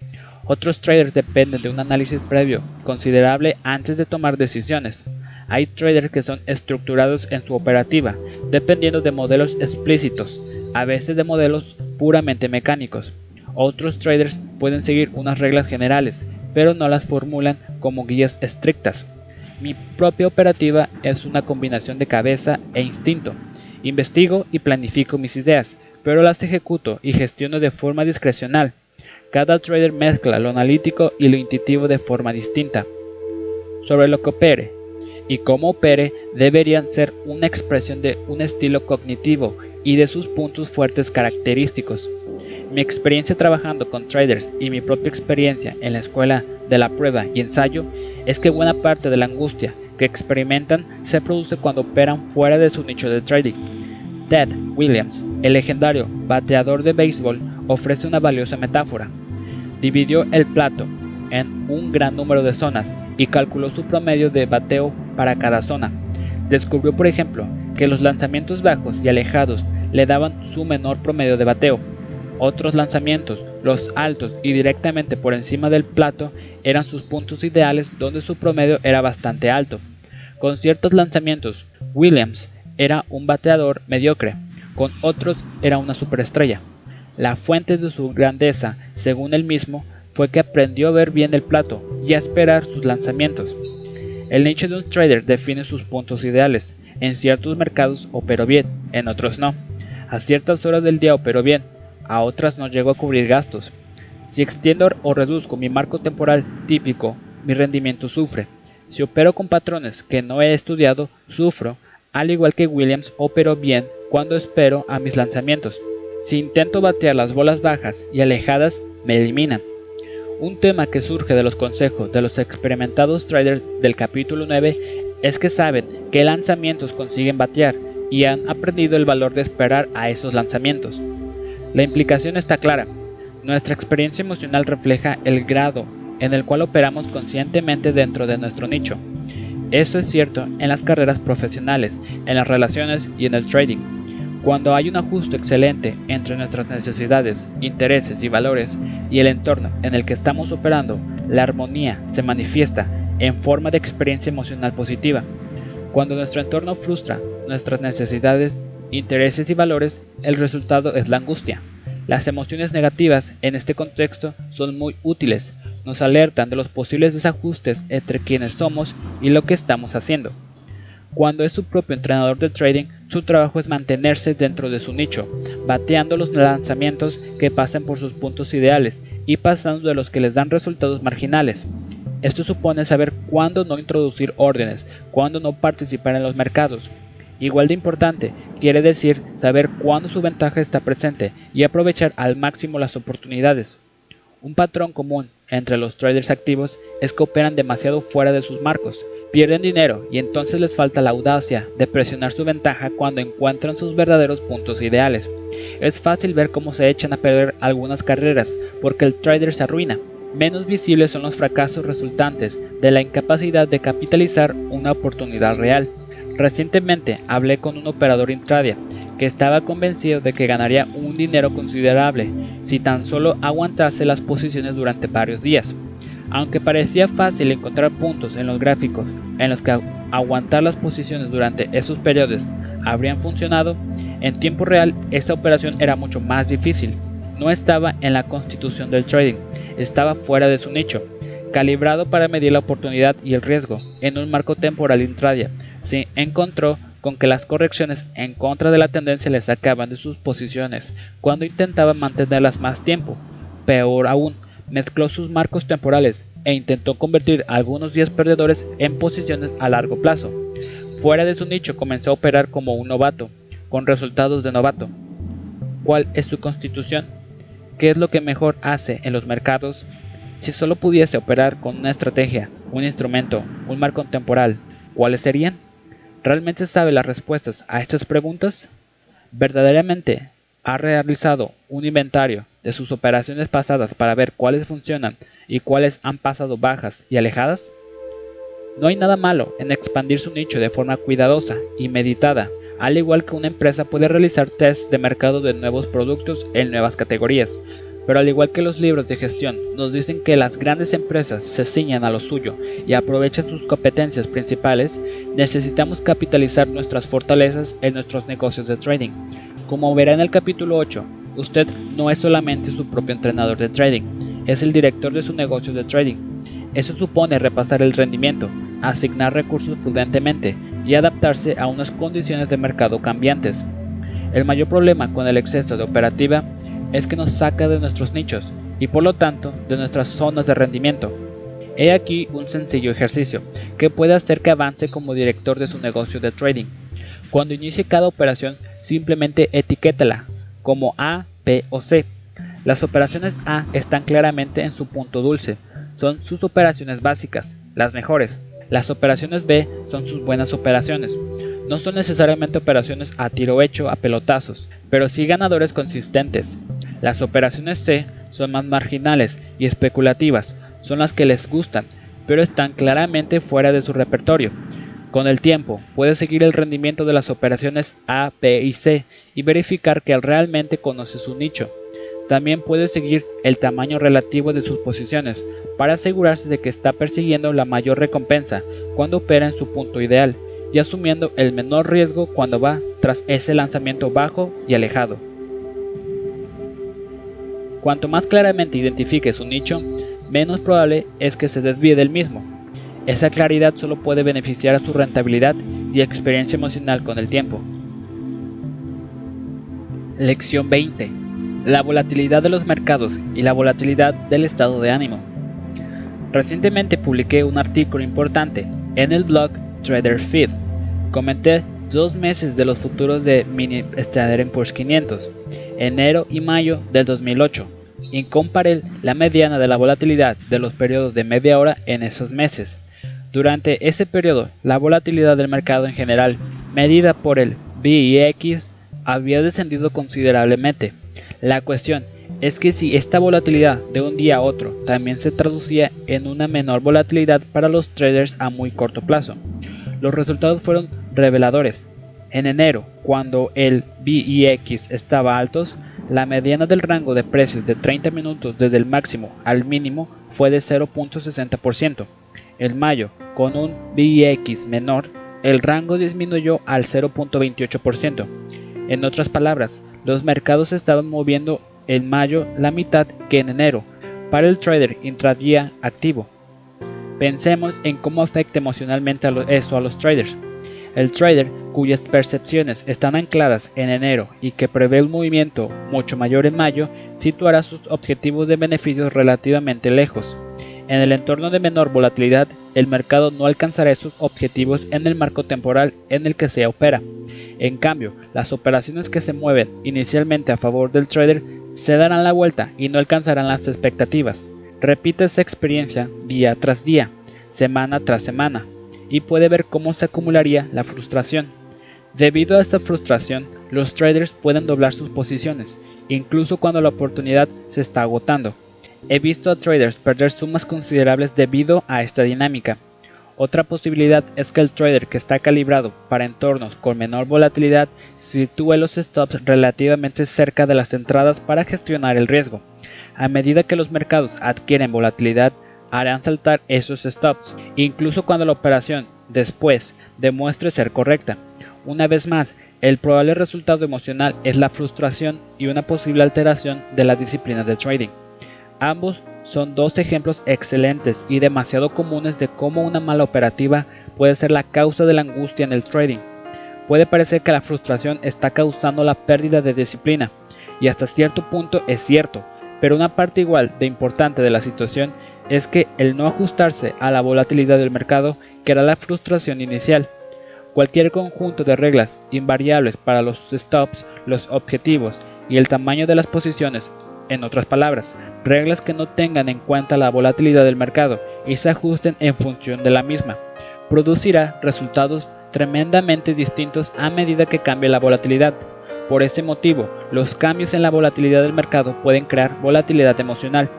Otros traders dependen de un análisis previo considerable antes de tomar decisiones. Hay traders que son estructurados en su operativa, dependiendo de modelos explícitos, a veces de modelos puramente mecánicos. Otros traders pueden seguir unas reglas generales, pero no las formulan como guías estrictas. Mi propia operativa es una combinación de cabeza e instinto. Investigo y planifico mis ideas, pero las ejecuto y gestiono de forma discrecional. Cada trader mezcla lo analítico y lo intuitivo de forma distinta. Sobre lo que opere y cómo opere deberían ser una expresión de un estilo cognitivo y de sus puntos fuertes característicos. Mi experiencia trabajando con traders y mi propia experiencia en la escuela de la prueba y ensayo es que buena parte de la angustia que experimentan se produce cuando operan fuera de su nicho de trading. Ted Williams, el legendario bateador de béisbol, ofrece una valiosa metáfora. Dividió el plato en un gran número de zonas y calculó su promedio de bateo para cada zona. Descubrió, por ejemplo, que los lanzamientos bajos y alejados le daban su menor promedio de bateo. Otros lanzamientos, los altos y directamente por encima del plato, eran sus puntos ideales donde su promedio era bastante alto. Con ciertos lanzamientos, Williams era un bateador mediocre, con otros era una superestrella. La fuente de su grandeza, según él mismo, fue que aprendió a ver bien el plato y a esperar sus lanzamientos. El nicho de un trader define sus puntos ideales. En ciertos mercados operó bien, en otros no. A ciertas horas del día operó bien, a otras no llego a cubrir gastos. Si extiendo o reduzco mi marco temporal típico, mi rendimiento sufre. Si opero con patrones que no he estudiado, sufro, al igual que Williams operó bien cuando espero a mis lanzamientos. Si intento batear las bolas bajas y alejadas, me eliminan. Un tema que surge de los consejos de los experimentados traders del capítulo 9 es que saben qué lanzamientos consiguen batear y han aprendido el valor de esperar a esos lanzamientos. La implicación está clara. Nuestra experiencia emocional refleja el grado en el cual operamos conscientemente dentro de nuestro nicho. Eso es cierto en las carreras profesionales, en las relaciones y en el trading. Cuando hay un ajuste excelente entre nuestras necesidades, intereses y valores y el entorno en el que estamos operando, la armonía se manifiesta en forma de experiencia emocional positiva. Cuando nuestro entorno frustra nuestras necesidades intereses y valores, el resultado es la angustia. Las emociones negativas en este contexto son muy útiles, nos alertan de los posibles desajustes entre quienes somos y lo que estamos haciendo. Cuando es su propio entrenador de trading, su trabajo es mantenerse dentro de su nicho, bateando los lanzamientos que pasan por sus puntos ideales y pasando de los que les dan resultados marginales. Esto supone saber cuándo no introducir órdenes, cuándo no participar en los mercados, Igual de importante, quiere decir saber cuándo su ventaja está presente y aprovechar al máximo las oportunidades. Un patrón común entre los traders activos es que operan demasiado fuera de sus marcos, Pierden dinero y entonces les falta la audacia de presionar su ventaja cuando encuentran sus verdaderos puntos ideales. Es fácil ver cómo se echan a perder algunas carreras porque el trader se arruina. Menos visibles son los fracasos resultantes de la incapacidad de capitalizar una oportunidad real. Recientemente hablé con un operador intradia que estaba convencido de que ganaría un dinero considerable si tan solo aguantase las posiciones durante varios días. Aunque parecía fácil encontrar puntos en los gráficos en los que aguantar las posiciones durante esos periodos habrían funcionado, en tiempo real esta operación era mucho más difícil. No estaba en la constitución del trading, estaba fuera de su nicho, calibrado para medir la oportunidad y el riesgo en un marco temporal intradia. Se encontró con que las correcciones en contra de la tendencia le sacaban de sus posiciones cuando intentaba mantenerlas más tiempo. Peor aún, mezcló sus marcos temporales e intentó convertir algunos días perdedores en posiciones a largo plazo. Fuera de su nicho comenzó a operar como un novato, con resultados de novato. ¿Cuál es su constitución? ¿Qué es lo que mejor hace en los mercados? Si solo pudiese operar con una estrategia, un instrumento, un marco temporal, ¿cuáles serían? ¿Realmente sabe las respuestas a estas preguntas? ¿Verdaderamente ha realizado un inventario de sus operaciones pasadas para ver cuáles funcionan y cuáles han pasado bajas y alejadas? No hay nada malo en expandir su nicho de forma cuidadosa y meditada, al igual que una empresa puede realizar tests de mercado de nuevos productos en nuevas categorías, pero al igual que los libros de gestión nos dicen que las grandes empresas se ciñan a lo suyo y aprovechan sus competencias principales, necesitamos capitalizar nuestras fortalezas en nuestros negocios de trading. Como verá en el capítulo 8, usted no es solamente su propio entrenador de trading, es el director de su negocio de trading. Eso supone repasar el rendimiento, asignar recursos prudentemente y adaptarse a unas condiciones de mercado cambiantes. El mayor problema con el exceso de operativa es que nos saca de nuestros nichos y por lo tanto de nuestras zonas de rendimiento. He aquí un sencillo ejercicio que puede hacer que avance como director de su negocio de trading. Cuando inicie cada operación, simplemente etiquétala como A, B o C. Las operaciones A están claramente en su punto dulce, son sus operaciones básicas, las mejores. Las operaciones B son sus buenas operaciones. No son necesariamente operaciones a tiro hecho a pelotazos, pero sí ganadores consistentes. Las operaciones C son más marginales y especulativas, son las que les gustan, pero están claramente fuera de su repertorio. Con el tiempo, puede seguir el rendimiento de las operaciones A, B y C y verificar que realmente conoce su nicho. También puede seguir el tamaño relativo de sus posiciones para asegurarse de que está persiguiendo la mayor recompensa cuando opera en su punto ideal y asumiendo el menor riesgo cuando va tras ese lanzamiento bajo y alejado. Cuanto más claramente identifique su nicho, menos probable es que se desvíe del mismo. Esa claridad solo puede beneficiar a su rentabilidad y experiencia emocional con el tiempo. Lección 20. La volatilidad de los mercados y la volatilidad del estado de ánimo. Recientemente publiqué un artículo importante en el blog Trader Feed. Comenté dos meses de los futuros de Mini Standard Poor's 500, enero y mayo del 2008 y comparé la mediana de la volatilidad de los periodos de media hora en esos meses. Durante ese periodo, la volatilidad del mercado en general, medida por el VIX, había descendido considerablemente. La cuestión es que si esta volatilidad de un día a otro también se traducía en una menor volatilidad para los traders a muy corto plazo. Los resultados fueron reveladores. En enero, cuando el VIX estaba altos, la mediana del rango de precios de 30 minutos desde el máximo al mínimo fue de 0.60%. En mayo, con un VIX menor, el rango disminuyó al 0.28%. En otras palabras, los mercados estaban moviendo en mayo la mitad que en enero para el trader intradía activo. Pensemos en cómo afecta emocionalmente esto a los traders. El trader cuyas percepciones están ancladas en enero y que prevé un movimiento mucho mayor en mayo, situará sus objetivos de beneficios relativamente lejos. En el entorno de menor volatilidad, el mercado no alcanzará esos objetivos en el marco temporal en el que se opera. En cambio, las operaciones que se mueven inicialmente a favor del trader se darán la vuelta y no alcanzarán las expectativas. Repite esta experiencia día tras día, semana tras semana, y puede ver cómo se acumularía la frustración. Debido a esta frustración, los traders pueden doblar sus posiciones, incluso cuando la oportunidad se está agotando. He visto a traders perder sumas considerables debido a esta dinámica. Otra posibilidad es que el trader que está calibrado para entornos con menor volatilidad sitúe los stops relativamente cerca de las entradas para gestionar el riesgo. A medida que los mercados adquieren volatilidad, harán saltar esos stops, incluso cuando la operación después demuestre ser correcta. Una vez más, el probable resultado emocional es la frustración y una posible alteración de la disciplina de trading. Ambos son dos ejemplos excelentes y demasiado comunes de cómo una mala operativa puede ser la causa de la angustia en el trading. Puede parecer que la frustración está causando la pérdida de disciplina, y hasta cierto punto es cierto, pero una parte igual de importante de la situación es que el no ajustarse a la volatilidad del mercado crea la frustración inicial. Cualquier conjunto de reglas invariables para los stops, los objetivos y el tamaño de las posiciones en otras palabras, reglas que no tengan en cuenta la volatilidad del mercado y se ajusten en función de la misma, producirá resultados tremendamente distintos a medida que cambie la volatilidad. Por este motivo, los cambios en la volatilidad del mercado pueden crear volatilidad emocional.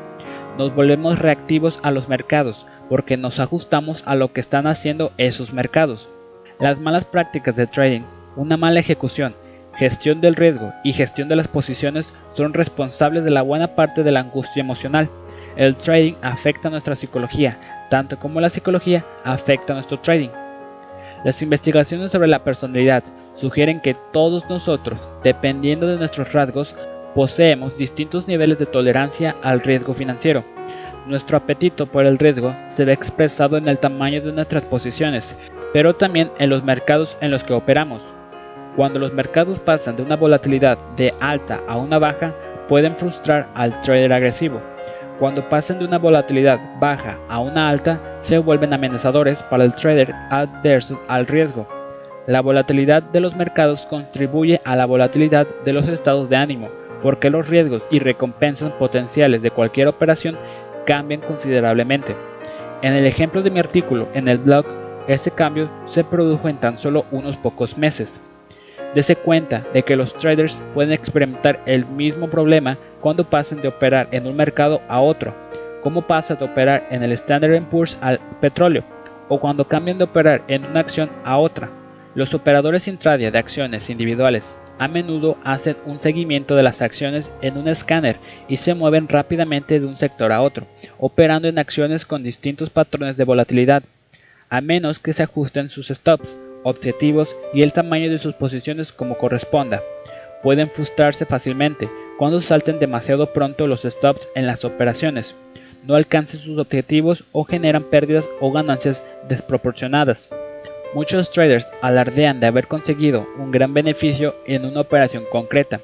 Nos volvemos reactivos a los mercados porque nos ajustamos a lo que están haciendo esos mercados. Las malas prácticas de trading, una mala ejecución, gestión del riesgo y gestión de las posiciones son responsables de la buena parte de la angustia emocional. El trading afecta nuestra psicología, tanto como la psicología afecta nuestro trading. Las investigaciones sobre la personalidad sugieren que todos nosotros, dependiendo de nuestros rasgos, poseemos distintos niveles de tolerancia al riesgo financiero. Nuestro apetito por el riesgo se ve expresado en el tamaño de nuestras posiciones, pero también en los mercados en los que operamos. Cuando los mercados pasan de una volatilidad de alta a una baja, pueden frustrar al trader agresivo. Cuando pasan de una volatilidad baja a una alta, se vuelven amenazadores para el trader adverso al riesgo. La volatilidad de los mercados contribuye a la volatilidad de los estados de ánimo, porque los riesgos y recompensas potenciales de cualquier operación cambian considerablemente. En el ejemplo de mi artículo en el blog, este cambio se produjo en tan solo unos pocos meses. Dese cuenta de que los traders pueden experimentar el mismo problema cuando pasen de operar en un mercado a otro, como pasa de operar en el Standard Poor's al petróleo, o cuando cambian de operar en una acción a otra. Los operadores intradia de acciones individuales a menudo hacen un seguimiento de las acciones en un escáner y se mueven rápidamente de un sector a otro, operando en acciones con distintos patrones de volatilidad, a menos que se ajusten sus stops objetivos y el tamaño de sus posiciones como corresponda. Pueden frustrarse fácilmente cuando salten demasiado pronto los stops en las operaciones, no alcancen sus objetivos o generan pérdidas o ganancias desproporcionadas. Muchos traders alardean de haber conseguido un gran beneficio en una operación concreta.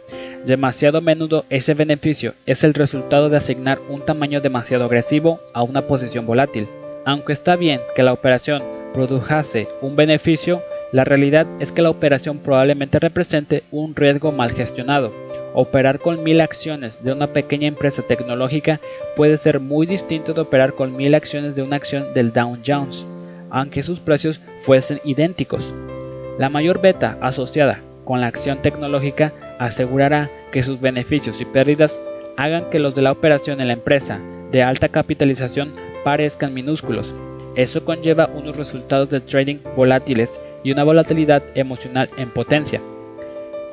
Demasiado menudo ese beneficio es el resultado de asignar un tamaño demasiado agresivo a una posición volátil. Aunque está bien que la operación produjase un beneficio, la realidad es que la operación probablemente represente un riesgo mal gestionado. Operar con mil acciones de una pequeña empresa tecnológica puede ser muy distinto de operar con mil acciones de una acción del Dow Jones, aunque sus precios fuesen idénticos. La mayor beta asociada con la acción tecnológica asegurará que sus beneficios y pérdidas hagan que los de la operación en la empresa de alta capitalización parezcan minúsculos. Eso conlleva unos resultados de trading volátiles y una volatilidad emocional en potencia.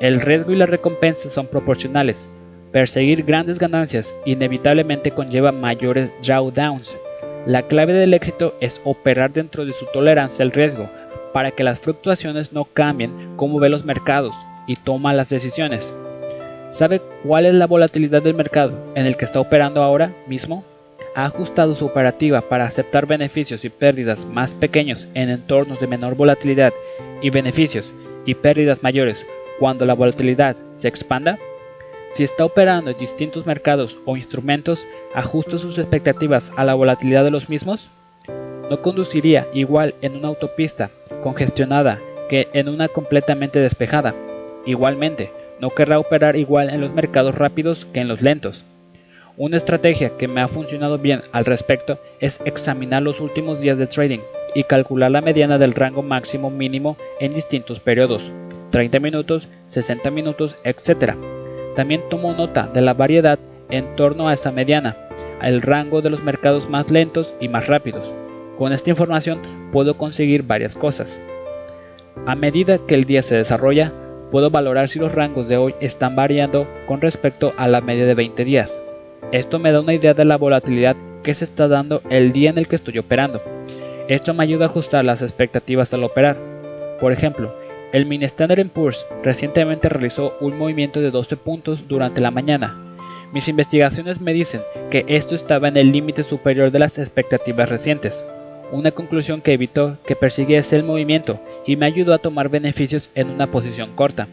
El riesgo y la recompensa son proporcionales. Perseguir grandes ganancias inevitablemente conlleva mayores drawdowns. La clave del éxito es operar dentro de su tolerancia al riesgo para que las fluctuaciones no cambien cómo ve los mercados y toma las decisiones. ¿Sabe cuál es la volatilidad del mercado en el que está operando ahora mismo? ha ajustado su operativa para aceptar beneficios y pérdidas más pequeños en entornos de menor volatilidad y beneficios y pérdidas mayores cuando la volatilidad se expanda? Si está operando en distintos mercados o instrumentos, ¿ajusta sus expectativas a la volatilidad de los mismos? No conduciría igual en una autopista congestionada que en una completamente despejada. Igualmente, no querrá operar igual en los mercados rápidos que en los lentos. Una estrategia que me ha funcionado bien al respecto es examinar los últimos días de trading. y calcular la mediana del rango máximo mínimo en distintos periodos, 30 minutos, 60 minutos, etc. También tomo nota de la variedad en torno a esa mediana, el rango de los mercados más lentos y más rápidos. Con esta información puedo conseguir varias cosas. A medida que el día se desarrolla, puedo valorar si los rangos de hoy están variando con respecto a la media de 20 días. Esto me da una idea de la volatilidad que se está dando el día en el que estoy operando. Esto me ayuda a ajustar las expectativas al operar. Por ejemplo, el mini Standard Poor's recientemente realizó un movimiento de 12 puntos durante la mañana. Mis investigaciones me dicen que esto estaba en el límite superior de las expectativas recientes, una conclusión que evitó que persiguiese el movimiento y me ayudó a tomar beneficios en una posición corta.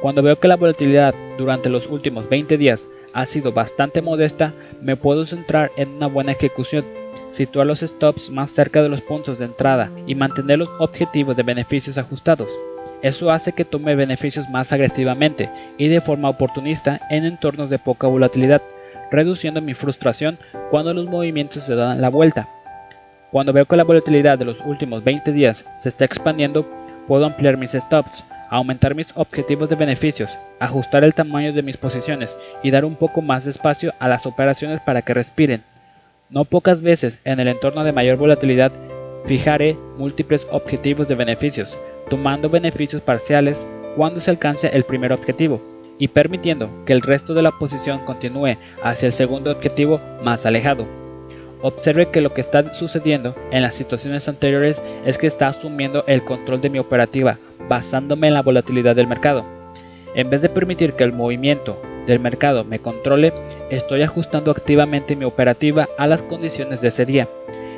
Cuando veo que la volatilidad durante los últimos 20 días ha sido bastante modesta, me puedo centrar en una buena ejecución, situar los stops más cerca de los puntos de entrada y mantener los objetivos de beneficios ajustados. Eso hace que tome beneficios más agresivamente y de forma oportunista en entornos de poca volatilidad, reduciendo mi frustración cuando los movimientos se dan la vuelta. Cuando veo que la volatilidad de los últimos 20 días se está expandiendo, puedo ampliar mis stops, aumentar mis objetivos de beneficios, ajustar el tamaño de mis posiciones y dar un poco más de espacio a las operaciones para que respiren. No pocas veces en el entorno de mayor volatilidad fijaré múltiples objetivos de beneficios, tomando beneficios parciales cuando se alcance el primer objetivo y permitiendo que el resto de la posición continúe hacia el segundo objetivo más alejado. Observe que lo que está sucediendo en las situaciones anteriores es que está asumiendo el control de mi operativa basándome en la volatilidad del mercado. En vez de permitir que el movimiento del mercado me controle, estoy ajustando activamente mi operativa a las condiciones de ese día.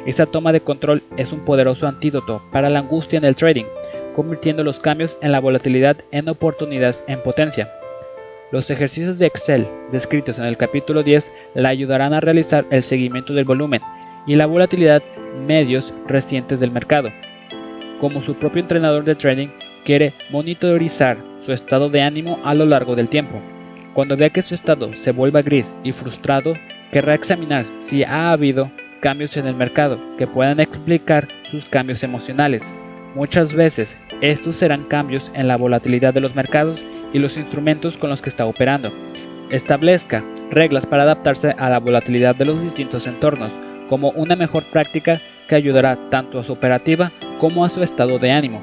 Esa toma de control es un poderoso antídoto para la angustia en el trading, convirtiendo los cambios en la volatilidad en oportunidades en potencia. Los ejercicios de Excel descritos en el capítulo 10 le ayudarán a realizar el seguimiento del volumen y la volatilidad medios recientes del mercado. Como su propio entrenador de trading, quiere monitorizar su estado de ánimo a lo largo del tiempo. Cuando vea que su estado se vuelva gris y frustrado, querrá examinar si ha habido cambios en el mercado que puedan explicar sus cambios emocionales Muchas veces estos serán cambios en la volatilidad de los mercados y los instrumentos con los que está operando. Establezca reglas para adaptarse a la volatilidad de los distintos entornos como una mejor práctica que ayudará tanto a su operativa como a su estado de ánimo.